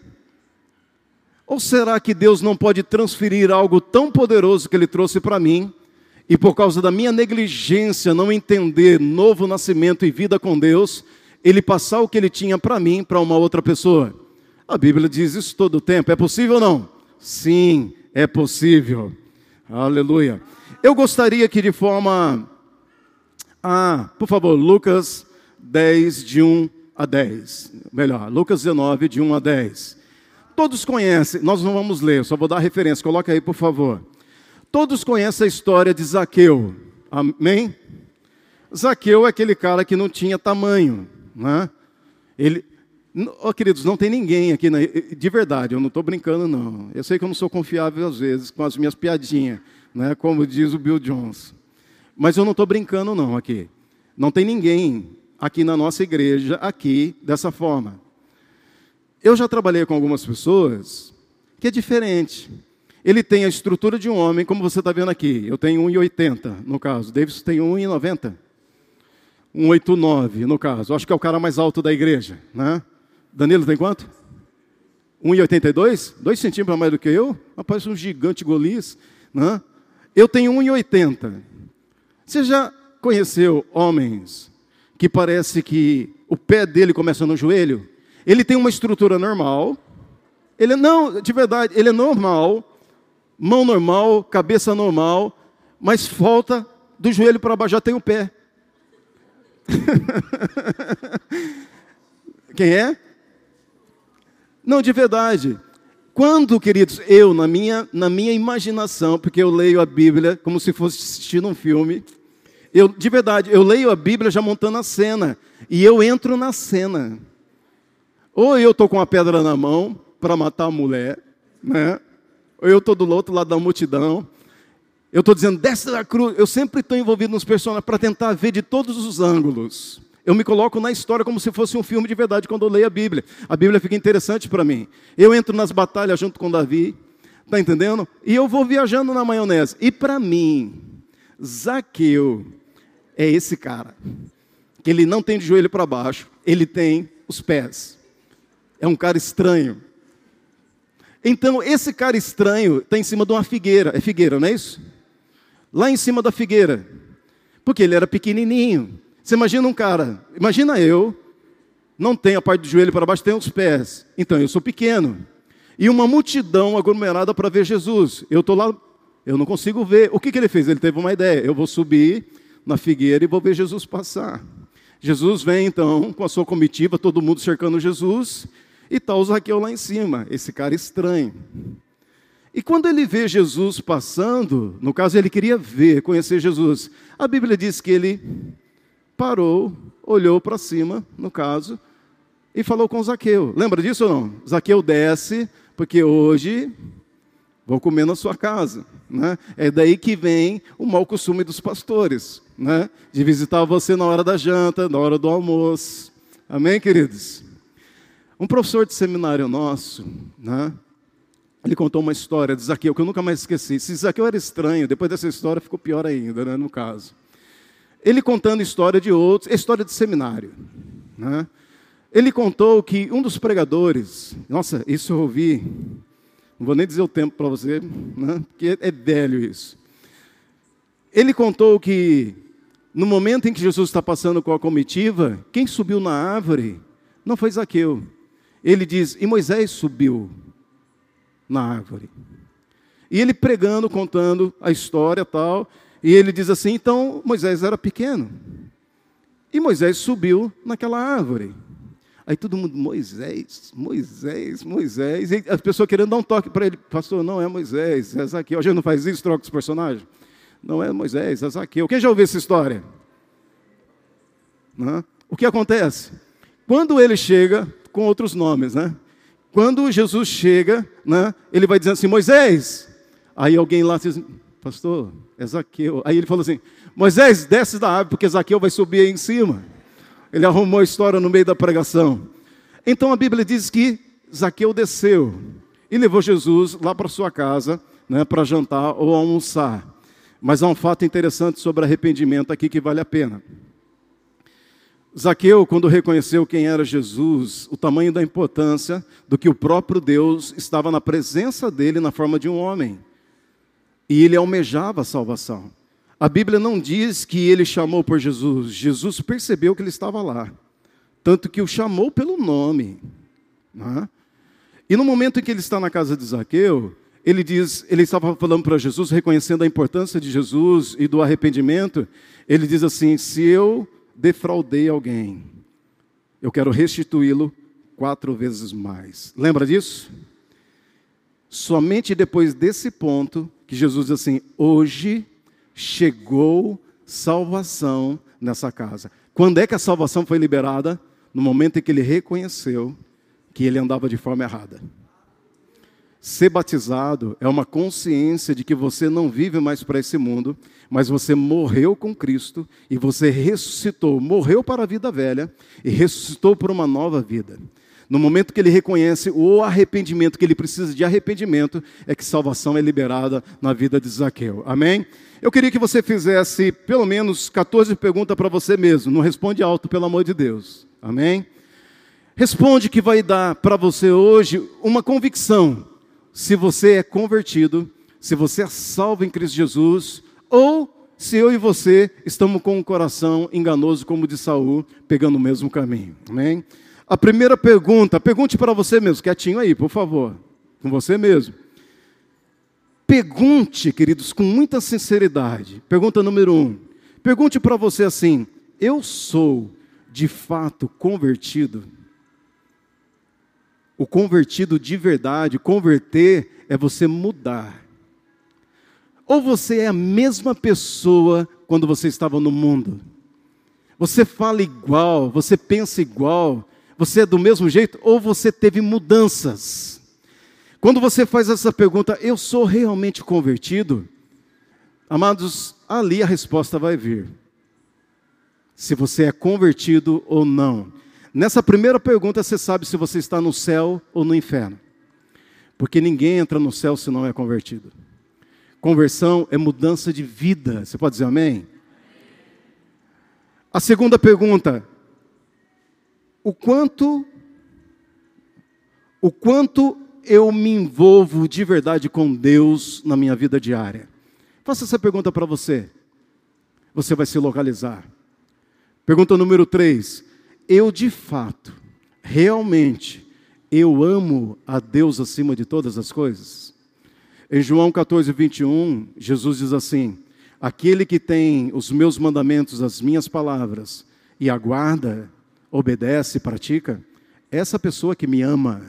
Ou será que Deus não pode transferir algo tão poderoso que Ele trouxe para mim, e por causa da minha negligência, não entender novo nascimento e vida com Deus, Ele passar o que Ele tinha para mim para uma outra pessoa? A Bíblia diz isso todo o tempo. É possível ou não? Sim, é possível. Aleluia. Eu gostaria que de forma. Ah, por favor, Lucas 10, de 1 a 10. Melhor, Lucas 19, de 1 a 10. Todos conhecem, nós não vamos ler, só vou dar referência, coloca aí, por favor. Todos conhecem a história de Zaqueu. Amém? Zaqueu é aquele cara que não tinha tamanho, né? Ele, Oh, queridos, não tem ninguém aqui, na... de verdade, eu não estou brincando, não. Eu sei que eu não sou confiável às vezes com as minhas piadinhas, né, como diz o Bill Jones. Mas eu não estou brincando, não, aqui. Não tem ninguém aqui na nossa igreja, aqui, dessa forma. Eu já trabalhei com algumas pessoas que é diferente. Ele tem a estrutura de um homem, como você está vendo aqui. Eu tenho 1,80 no caso. Davis tem 1,90. 1,89 no caso. Acho que é o cara mais alto da igreja, né? Danilo tem quanto? 1,82? Dois centímetros mais do que eu? Parece um gigante Golias. Né? Eu tenho 1,80. Você já conheceu homens que parece que o pé dele começa no joelho? Ele tem uma estrutura normal. Ele não, de verdade, ele é normal, mão normal, cabeça normal, mas falta do joelho para baixo já tem o pé. Quem é? Não, de verdade. Quando, queridos, eu, na minha, na minha imaginação, porque eu leio a Bíblia como se fosse assistindo um filme, eu, de verdade, eu leio a Bíblia já montando a cena, e eu entro na cena. Ou eu estou com a pedra na mão para matar a mulher, né? ou eu estou do outro lado da multidão, Eu estou dizendo, desce da cruz. Eu sempre estou envolvido nos personagens para tentar ver de todos os ângulos. Eu me coloco na história como se fosse um filme de verdade quando eu leio a Bíblia. A Bíblia fica interessante para mim. Eu entro nas batalhas junto com Davi, tá entendendo? E eu vou viajando na maionese. E para mim, Zaqueu é esse cara. Que ele não tem de joelho para baixo, ele tem os pés. É um cara estranho. Então, esse cara estranho está em cima de uma figueira. É figueira, não é isso? Lá em cima da figueira. Porque ele era pequenininho. Você imagina um cara, imagina eu, não tem a parte do joelho para baixo, tem os pés. Então eu sou pequeno. E uma multidão aglomerada para ver Jesus. Eu estou lá, eu não consigo ver. O que, que ele fez? Ele teve uma ideia. Eu vou subir na figueira e vou ver Jesus passar. Jesus vem então com a sua comitiva, todo mundo cercando Jesus, e está o Zaqueu lá em cima, esse cara estranho. E quando ele vê Jesus passando, no caso ele queria ver, conhecer Jesus, a Bíblia diz que ele parou, olhou para cima, no caso, e falou com Zaqueu. Lembra disso ou não? Zaqueu desce, porque hoje vou comer na sua casa. Né? É daí que vem o mau costume dos pastores, né? de visitar você na hora da janta, na hora do almoço. Amém, queridos? Um professor de seminário nosso, né? ele contou uma história de Zaqueu que eu nunca mais esqueci. Se Zaqueu era estranho, depois dessa história ficou pior ainda, né, no caso. Ele contando história de outros, história de seminário. Né? Ele contou que um dos pregadores, nossa, isso eu ouvi, não vou nem dizer o tempo para você, né? porque é velho isso. Ele contou que no momento em que Jesus está passando com a comitiva, quem subiu na árvore não foi Zaqueu. Ele diz, e Moisés subiu na árvore. E ele pregando, contando a história tal, e ele diz assim: então Moisés era pequeno. E Moisés subiu naquela árvore. Aí todo mundo, Moisés, Moisés, Moisés. E a pessoa querendo dar um toque para ele, pastor, não é Moisés, é Zaqueu. A gente não faz isso, troca os personagens? Não é Moisés, é Zaqueu. Quem já ouviu essa história? Não? O que acontece? Quando ele chega, com outros nomes, né? Quando Jesus chega, né, ele vai dizendo assim, Moisés. Aí alguém lá diz, pastor, é Zaqueu. Aí ele falou assim: Moisés, desce da árvore, porque Zaqueu vai subir aí em cima. Ele arrumou a história no meio da pregação. Então a Bíblia diz que Zaqueu desceu e levou Jesus lá para sua casa, né, para jantar ou almoçar. Mas há um fato interessante sobre arrependimento aqui que vale a pena. Zaqueu, quando reconheceu quem era Jesus, o tamanho da importância do que o próprio Deus estava na presença dele na forma de um homem. E ele almejava a salvação. A Bíblia não diz que ele chamou por Jesus, Jesus percebeu que ele estava lá, tanto que o chamou pelo nome. É? E no momento em que ele está na casa de Zaqueu, ele diz, ele estava falando para Jesus, reconhecendo a importância de Jesus e do arrependimento. Ele diz assim: se eu defraudei alguém, eu quero restituí-lo quatro vezes mais. Lembra disso? Somente depois desse ponto que Jesus diz assim: hoje chegou salvação nessa casa. Quando é que a salvação foi liberada? No momento em que ele reconheceu que ele andava de forma errada. Ser batizado é uma consciência de que você não vive mais para esse mundo, mas você morreu com Cristo e você ressuscitou, morreu para a vida velha e ressuscitou para uma nova vida. No momento que ele reconhece o arrependimento, que ele precisa de arrependimento, é que salvação é liberada na vida de Zaqueu. Amém? Eu queria que você fizesse pelo menos 14 perguntas para você mesmo. Não responde alto, pelo amor de Deus. Amém? Responde que vai dar para você hoje uma convicção. Se você é convertido, se você é salvo em Cristo Jesus, ou se eu e você estamos com um coração enganoso como o de Saul, pegando o mesmo caminho. Amém? A primeira pergunta, pergunte para você mesmo, quietinho aí, por favor, com você mesmo. Pergunte, queridos, com muita sinceridade. Pergunta número um. Pergunte para você assim: eu sou de fato convertido? O convertido de verdade, converter é você mudar. Ou você é a mesma pessoa quando você estava no mundo? Você fala igual, você pensa igual, você é do mesmo jeito ou você teve mudanças? Quando você faz essa pergunta, eu sou realmente convertido? Amados, ali a resposta vai vir. Se você é convertido ou não. Nessa primeira pergunta, você sabe se você está no céu ou no inferno. Porque ninguém entra no céu se não é convertido. Conversão é mudança de vida. Você pode dizer amém? A segunda pergunta: o quanto o quanto eu me envolvo de verdade com Deus na minha vida diária? Faça essa pergunta para você. Você vai se localizar. Pergunta número 3. Eu de fato, realmente, eu amo a Deus acima de todas as coisas? Em João 14, 21, Jesus diz assim: Aquele que tem os meus mandamentos, as minhas palavras, e aguarda, obedece, pratica, essa pessoa que me ama.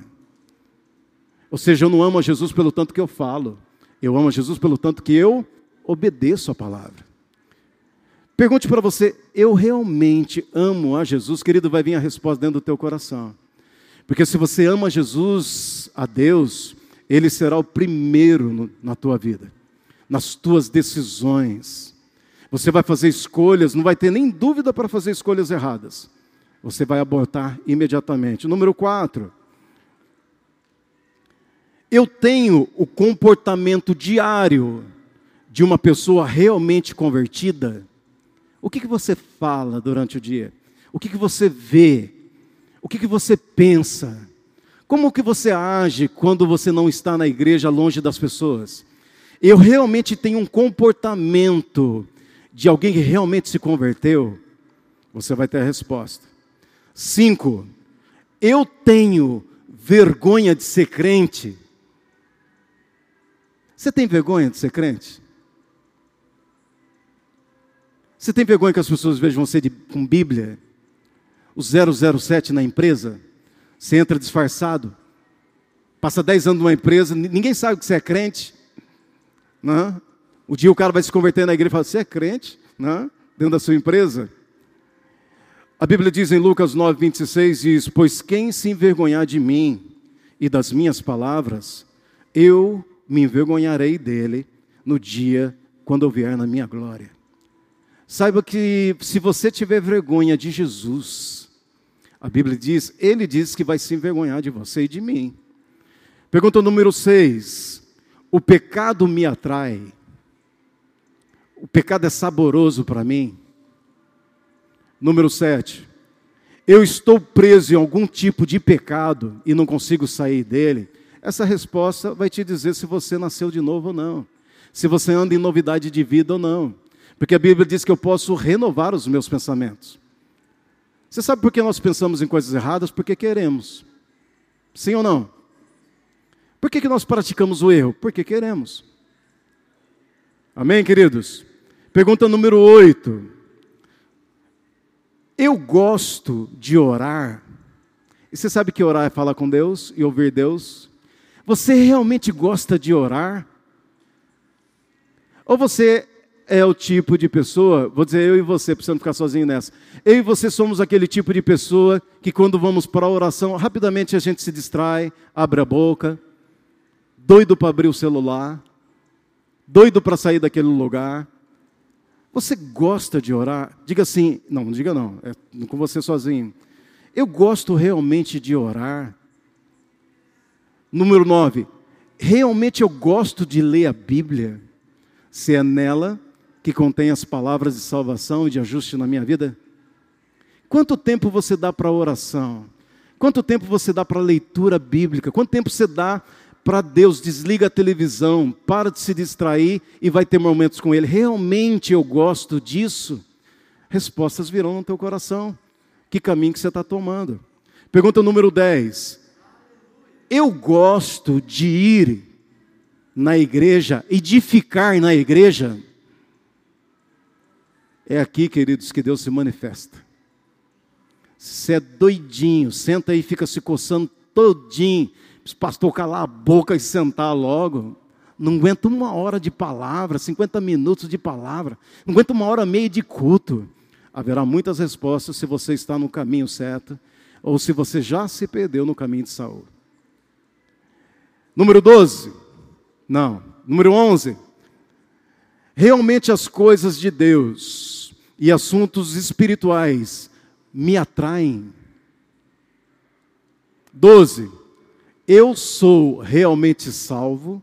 Ou seja, eu não amo a Jesus pelo tanto que eu falo, eu amo a Jesus pelo tanto que eu obedeço a palavra. Pergunte para você, eu realmente amo a Jesus? Querido, vai vir a resposta dentro do teu coração. Porque se você ama Jesus, a Deus, Ele será o primeiro na tua vida nas tuas decisões. Você vai fazer escolhas, não vai ter nem dúvida para fazer escolhas erradas. Você vai abortar imediatamente. Número quatro. Eu tenho o comportamento diário de uma pessoa realmente convertida. O que, que você fala durante o dia? O que, que você vê? O que, que você pensa? Como que você age quando você não está na igreja longe das pessoas? eu realmente tenho um comportamento de alguém que realmente se converteu, você vai ter a resposta. Cinco, eu tenho vergonha de ser crente. Você tem vergonha de ser crente? Você tem vergonha que as pessoas vejam você de, com Bíblia? O 007 na empresa? Você entra disfarçado? Passa 10 anos numa empresa, ninguém sabe que você é crente. Né? O dia o cara vai se converter na igreja e fala: Você é crente? Né? Dentro da sua empresa? A Bíblia diz em Lucas 9, 26: diz, Pois quem se envergonhar de mim e das minhas palavras, eu me envergonharei dele no dia quando eu vier na minha glória. Saiba que se você tiver vergonha de Jesus, a Bíblia diz, ele diz que vai se envergonhar de você e de mim. Pergunta número 6. O pecado me atrai. O pecado é saboroso para mim. Número 7. Eu estou preso em algum tipo de pecado e não consigo sair dele. Essa resposta vai te dizer se você nasceu de novo ou não. Se você anda em novidade de vida ou não. Porque a Bíblia diz que eu posso renovar os meus pensamentos. Você sabe por que nós pensamos em coisas erradas? Porque queremos. Sim ou não? Por que, que nós praticamos o erro? Porque queremos. Amém, queridos? Pergunta número 8. Eu gosto de orar. E você sabe que orar é falar com Deus e ouvir Deus? Você realmente gosta de orar? Ou você é o tipo de pessoa, vou dizer eu e você, precisando ficar sozinho nessa. Eu e você somos aquele tipo de pessoa que quando vamos para a oração, rapidamente a gente se distrai, abre a boca, doido para abrir o celular, doido para sair daquele lugar. Você gosta de orar? Diga assim, não, não diga não, é com você sozinho. Eu gosto realmente de orar. Número 9, realmente eu gosto de ler a Bíblia, se é nela que contém as palavras de salvação e de ajuste na minha vida. Quanto tempo você dá para oração? Quanto tempo você dá para leitura bíblica? Quanto tempo você dá para Deus, desliga a televisão, para de se distrair e vai ter momentos com Ele. Realmente eu gosto disso? Respostas virão no teu coração. Que caminho que você está tomando? Pergunta número 10. Eu gosto de ir na igreja e de ficar na igreja. É aqui, queridos, que Deus se manifesta. Você é doidinho, senta aí e fica se coçando todinho pastor calar a boca e sentar logo. Não aguenta uma hora de palavra, 50 minutos de palavra. Não aguenta uma hora e meia de culto. Haverá muitas respostas se você está no caminho certo ou se você já se perdeu no caminho de Saul. Número 12. Não. Número 11. Realmente as coisas de Deus e assuntos espirituais me atraem. 12. Eu sou realmente salvo.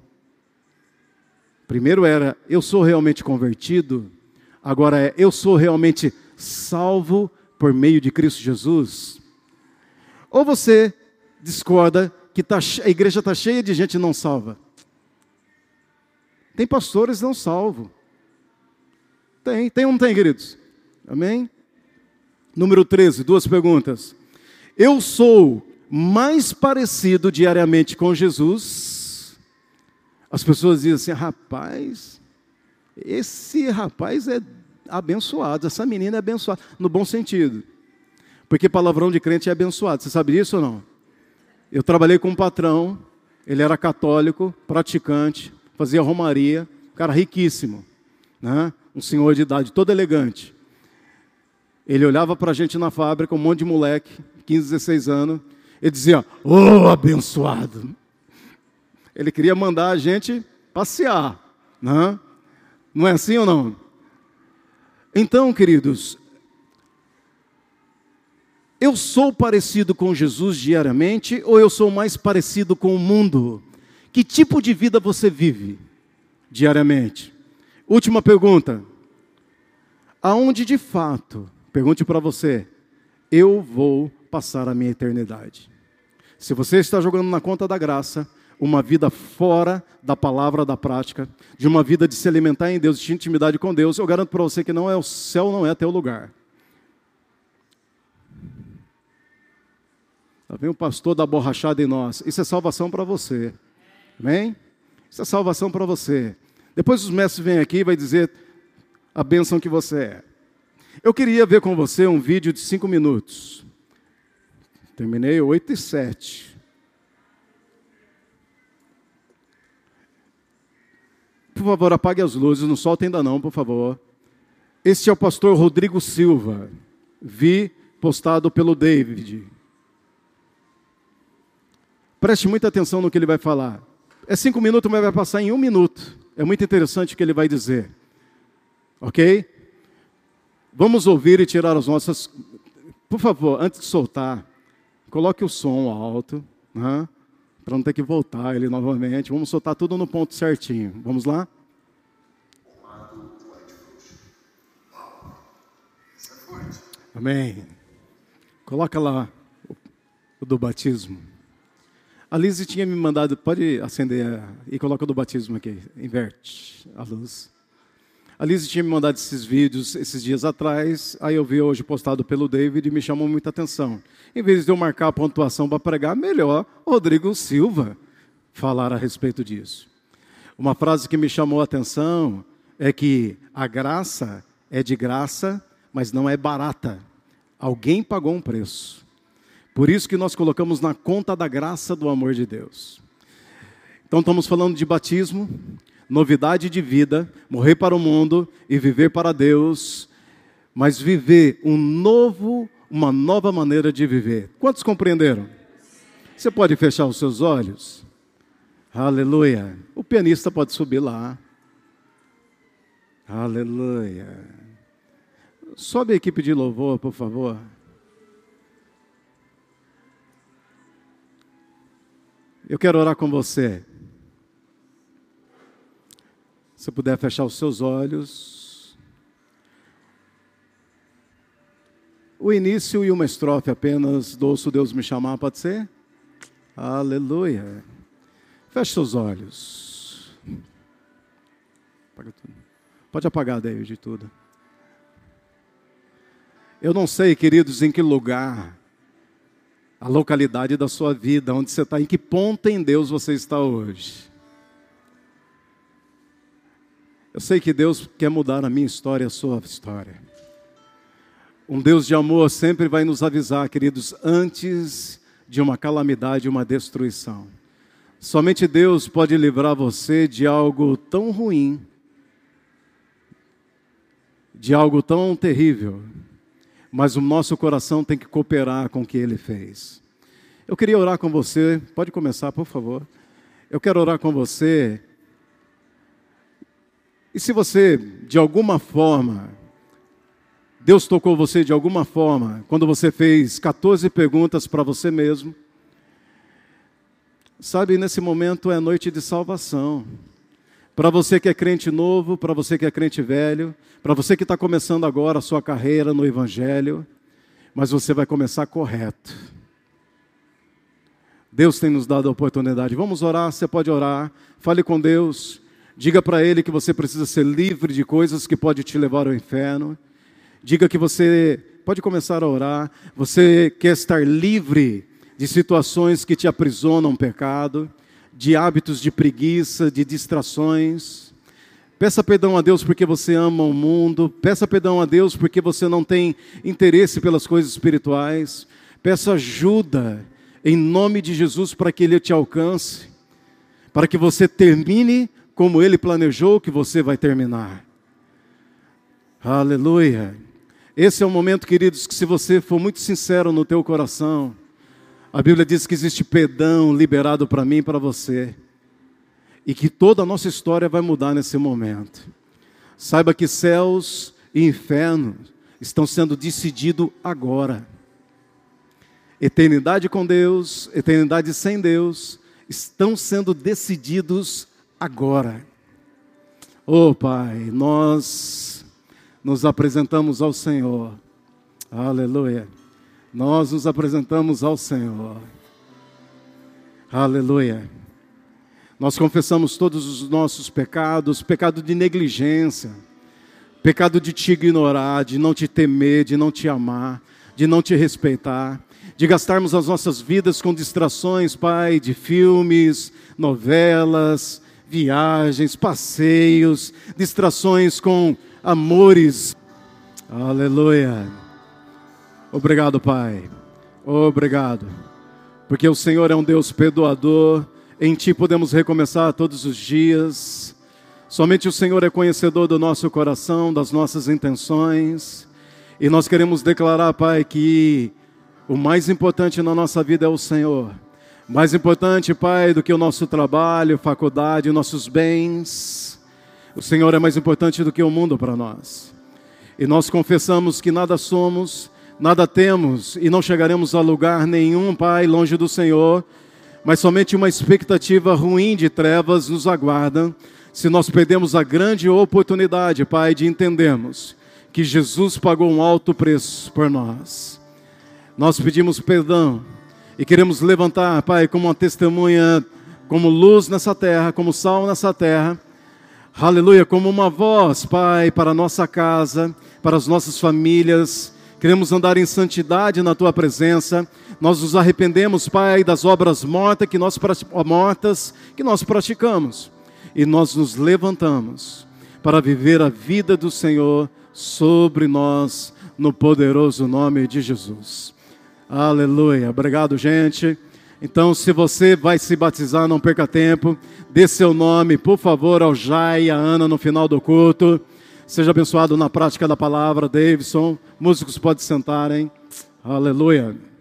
Primeiro era eu sou realmente convertido. Agora é eu sou realmente salvo por meio de Cristo Jesus. Ou você discorda que tá, a igreja está cheia de gente não salva. Tem pastores não salvos. Tem, tem ou não tem, queridos? Amém? Número 13, duas perguntas. Eu sou mais parecido diariamente com Jesus. As pessoas dizem assim: rapaz, esse rapaz é abençoado, essa menina é abençoada, no bom sentido. Porque palavrão de crente é abençoado, você sabe disso ou não? Eu trabalhei com um patrão, ele era católico, praticante, fazia romaria, um cara riquíssimo, né? um senhor de idade, todo elegante. Ele olhava para a gente na fábrica, um monte de moleque, 15, 16 anos, ele dizia, oh, abençoado. Ele queria mandar a gente passear, né? não é assim ou não? Então, queridos, eu sou parecido com Jesus diariamente ou eu sou mais parecido com o mundo? Que tipo de vida você vive diariamente? Última pergunta. Aonde de fato, pergunte para você, eu vou passar a minha eternidade? Se você está jogando na conta da graça, uma vida fora da palavra da prática, de uma vida de se alimentar em Deus, de intimidade com Deus, eu garanto para você que não é o céu, não é teu lugar. Lá vem o pastor da borrachada em nós. Isso é salvação para você. Amém? Isso é salvação para você. Depois os mestres vêm aqui e vai dizer a bênção que você é. Eu queria ver com você um vídeo de cinco minutos. Terminei 8 e 7. Por favor, apague as luzes, não solta ainda não, por favor. Este é o pastor Rodrigo Silva. Vi postado pelo David. Preste muita atenção no que ele vai falar. É cinco minutos, mas vai passar em um minuto. É muito interessante o que ele vai dizer. Ok? Vamos ouvir e tirar as nossas. Por favor, antes de soltar, coloque o som alto, né? para não ter que voltar ele novamente. Vamos soltar tudo no ponto certinho. Vamos lá? Amém. Coloca lá o do batismo. A Lise tinha me mandado, pode acender e coloca do batismo aqui, inverte a luz. A Lise tinha me mandado esses vídeos esses dias atrás, aí eu vi hoje postado pelo David e me chamou muita atenção. Em vez de eu marcar a pontuação para pregar, melhor Rodrigo Silva falar a respeito disso. Uma frase que me chamou a atenção é que a graça é de graça, mas não é barata. Alguém pagou um preço. Por isso que nós colocamos na conta da graça do amor de Deus. Então estamos falando de batismo, novidade de vida, morrer para o mundo e viver para Deus, mas viver um novo, uma nova maneira de viver. Quantos compreenderam? Você pode fechar os seus olhos? Aleluia. O pianista pode subir lá. Aleluia. Sobe a equipe de louvor, por favor. Eu quero orar com você. Se puder fechar os seus olhos. O início e uma estrofe apenas do Ouço Deus me chamar, pode ser? Aleluia. Feche seus olhos. Pode apagar, David, tudo. Eu não sei, queridos, em que lugar a localidade da sua vida, onde você está, em que ponto em Deus você está hoje. Eu sei que Deus quer mudar a minha história, a sua história. Um Deus de amor sempre vai nos avisar, queridos, antes de uma calamidade, uma destruição. Somente Deus pode livrar você de algo tão ruim, de algo tão terrível, mas o nosso coração tem que cooperar com o que ele fez. Eu queria orar com você, pode começar, por favor. Eu quero orar com você E se você, de alguma forma, Deus tocou você de alguma forma, quando você fez 14 perguntas para você mesmo, sabe, nesse momento é noite de salvação. Para você que é crente novo, para você que é crente velho, para você que está começando agora a sua carreira no Evangelho, mas você vai começar correto. Deus tem nos dado a oportunidade. Vamos orar, você pode orar, fale com Deus, diga para Ele que você precisa ser livre de coisas que podem te levar ao inferno. Diga que você pode começar a orar, você quer estar livre de situações que te aprisionam pecado, de hábitos de preguiça, de distrações. Peça perdão a Deus porque você ama o mundo, peça perdão a Deus porque você não tem interesse pelas coisas espirituais. Peça ajuda em nome de Jesus para que Ele te alcance, para que você termine como Ele planejou que você vai terminar. Aleluia. Esse é o momento, queridos, que se você for muito sincero no teu coração, a Bíblia diz que existe perdão liberado para mim e para você. E que toda a nossa história vai mudar nesse momento. Saiba que céus e inferno estão sendo decididos agora. Eternidade com Deus, eternidade sem Deus, estão sendo decididos agora. Oh Pai, nós nos apresentamos ao Senhor. Aleluia. Nós nos apresentamos ao Senhor. Aleluia. Nós confessamos todos os nossos pecados, pecado de negligência, pecado de te ignorar, de não te temer, de não te amar, de não te respeitar, de gastarmos as nossas vidas com distrações, Pai, de filmes, novelas, viagens, passeios, distrações com amores. Aleluia. Obrigado, Pai. Obrigado. Porque o Senhor é um Deus perdoador. Em Ti podemos recomeçar todos os dias. Somente o Senhor é conhecedor do nosso coração, das nossas intenções. E nós queremos declarar, Pai, que o mais importante na nossa vida é o Senhor. Mais importante, Pai, do que o nosso trabalho, faculdade, nossos bens o Senhor é mais importante do que o mundo para nós. E nós confessamos que nada somos, nada temos e não chegaremos a lugar nenhum, Pai, longe do Senhor, mas somente uma expectativa ruim de trevas nos aguarda se nós perdemos a grande oportunidade, Pai, de entendermos que Jesus pagou um alto preço por nós. Nós pedimos perdão e queremos levantar, Pai, como uma testemunha, como luz nessa terra, como sal nessa terra aleluia, como uma voz, Pai, para a nossa casa, para as nossas famílias. Queremos andar em santidade na tua presença. Nós nos arrependemos, Pai, das obras mortas que nós, mortas que nós praticamos. E nós nos levantamos para viver a vida do Senhor sobre nós, no poderoso nome de Jesus. Aleluia. Obrigado, gente. Então, se você vai se batizar, não perca tempo. Dê seu nome, por favor, ao Jai e à Ana no final do culto. Seja abençoado na prática da palavra, Davidson. Músicos podem sentarem. Aleluia.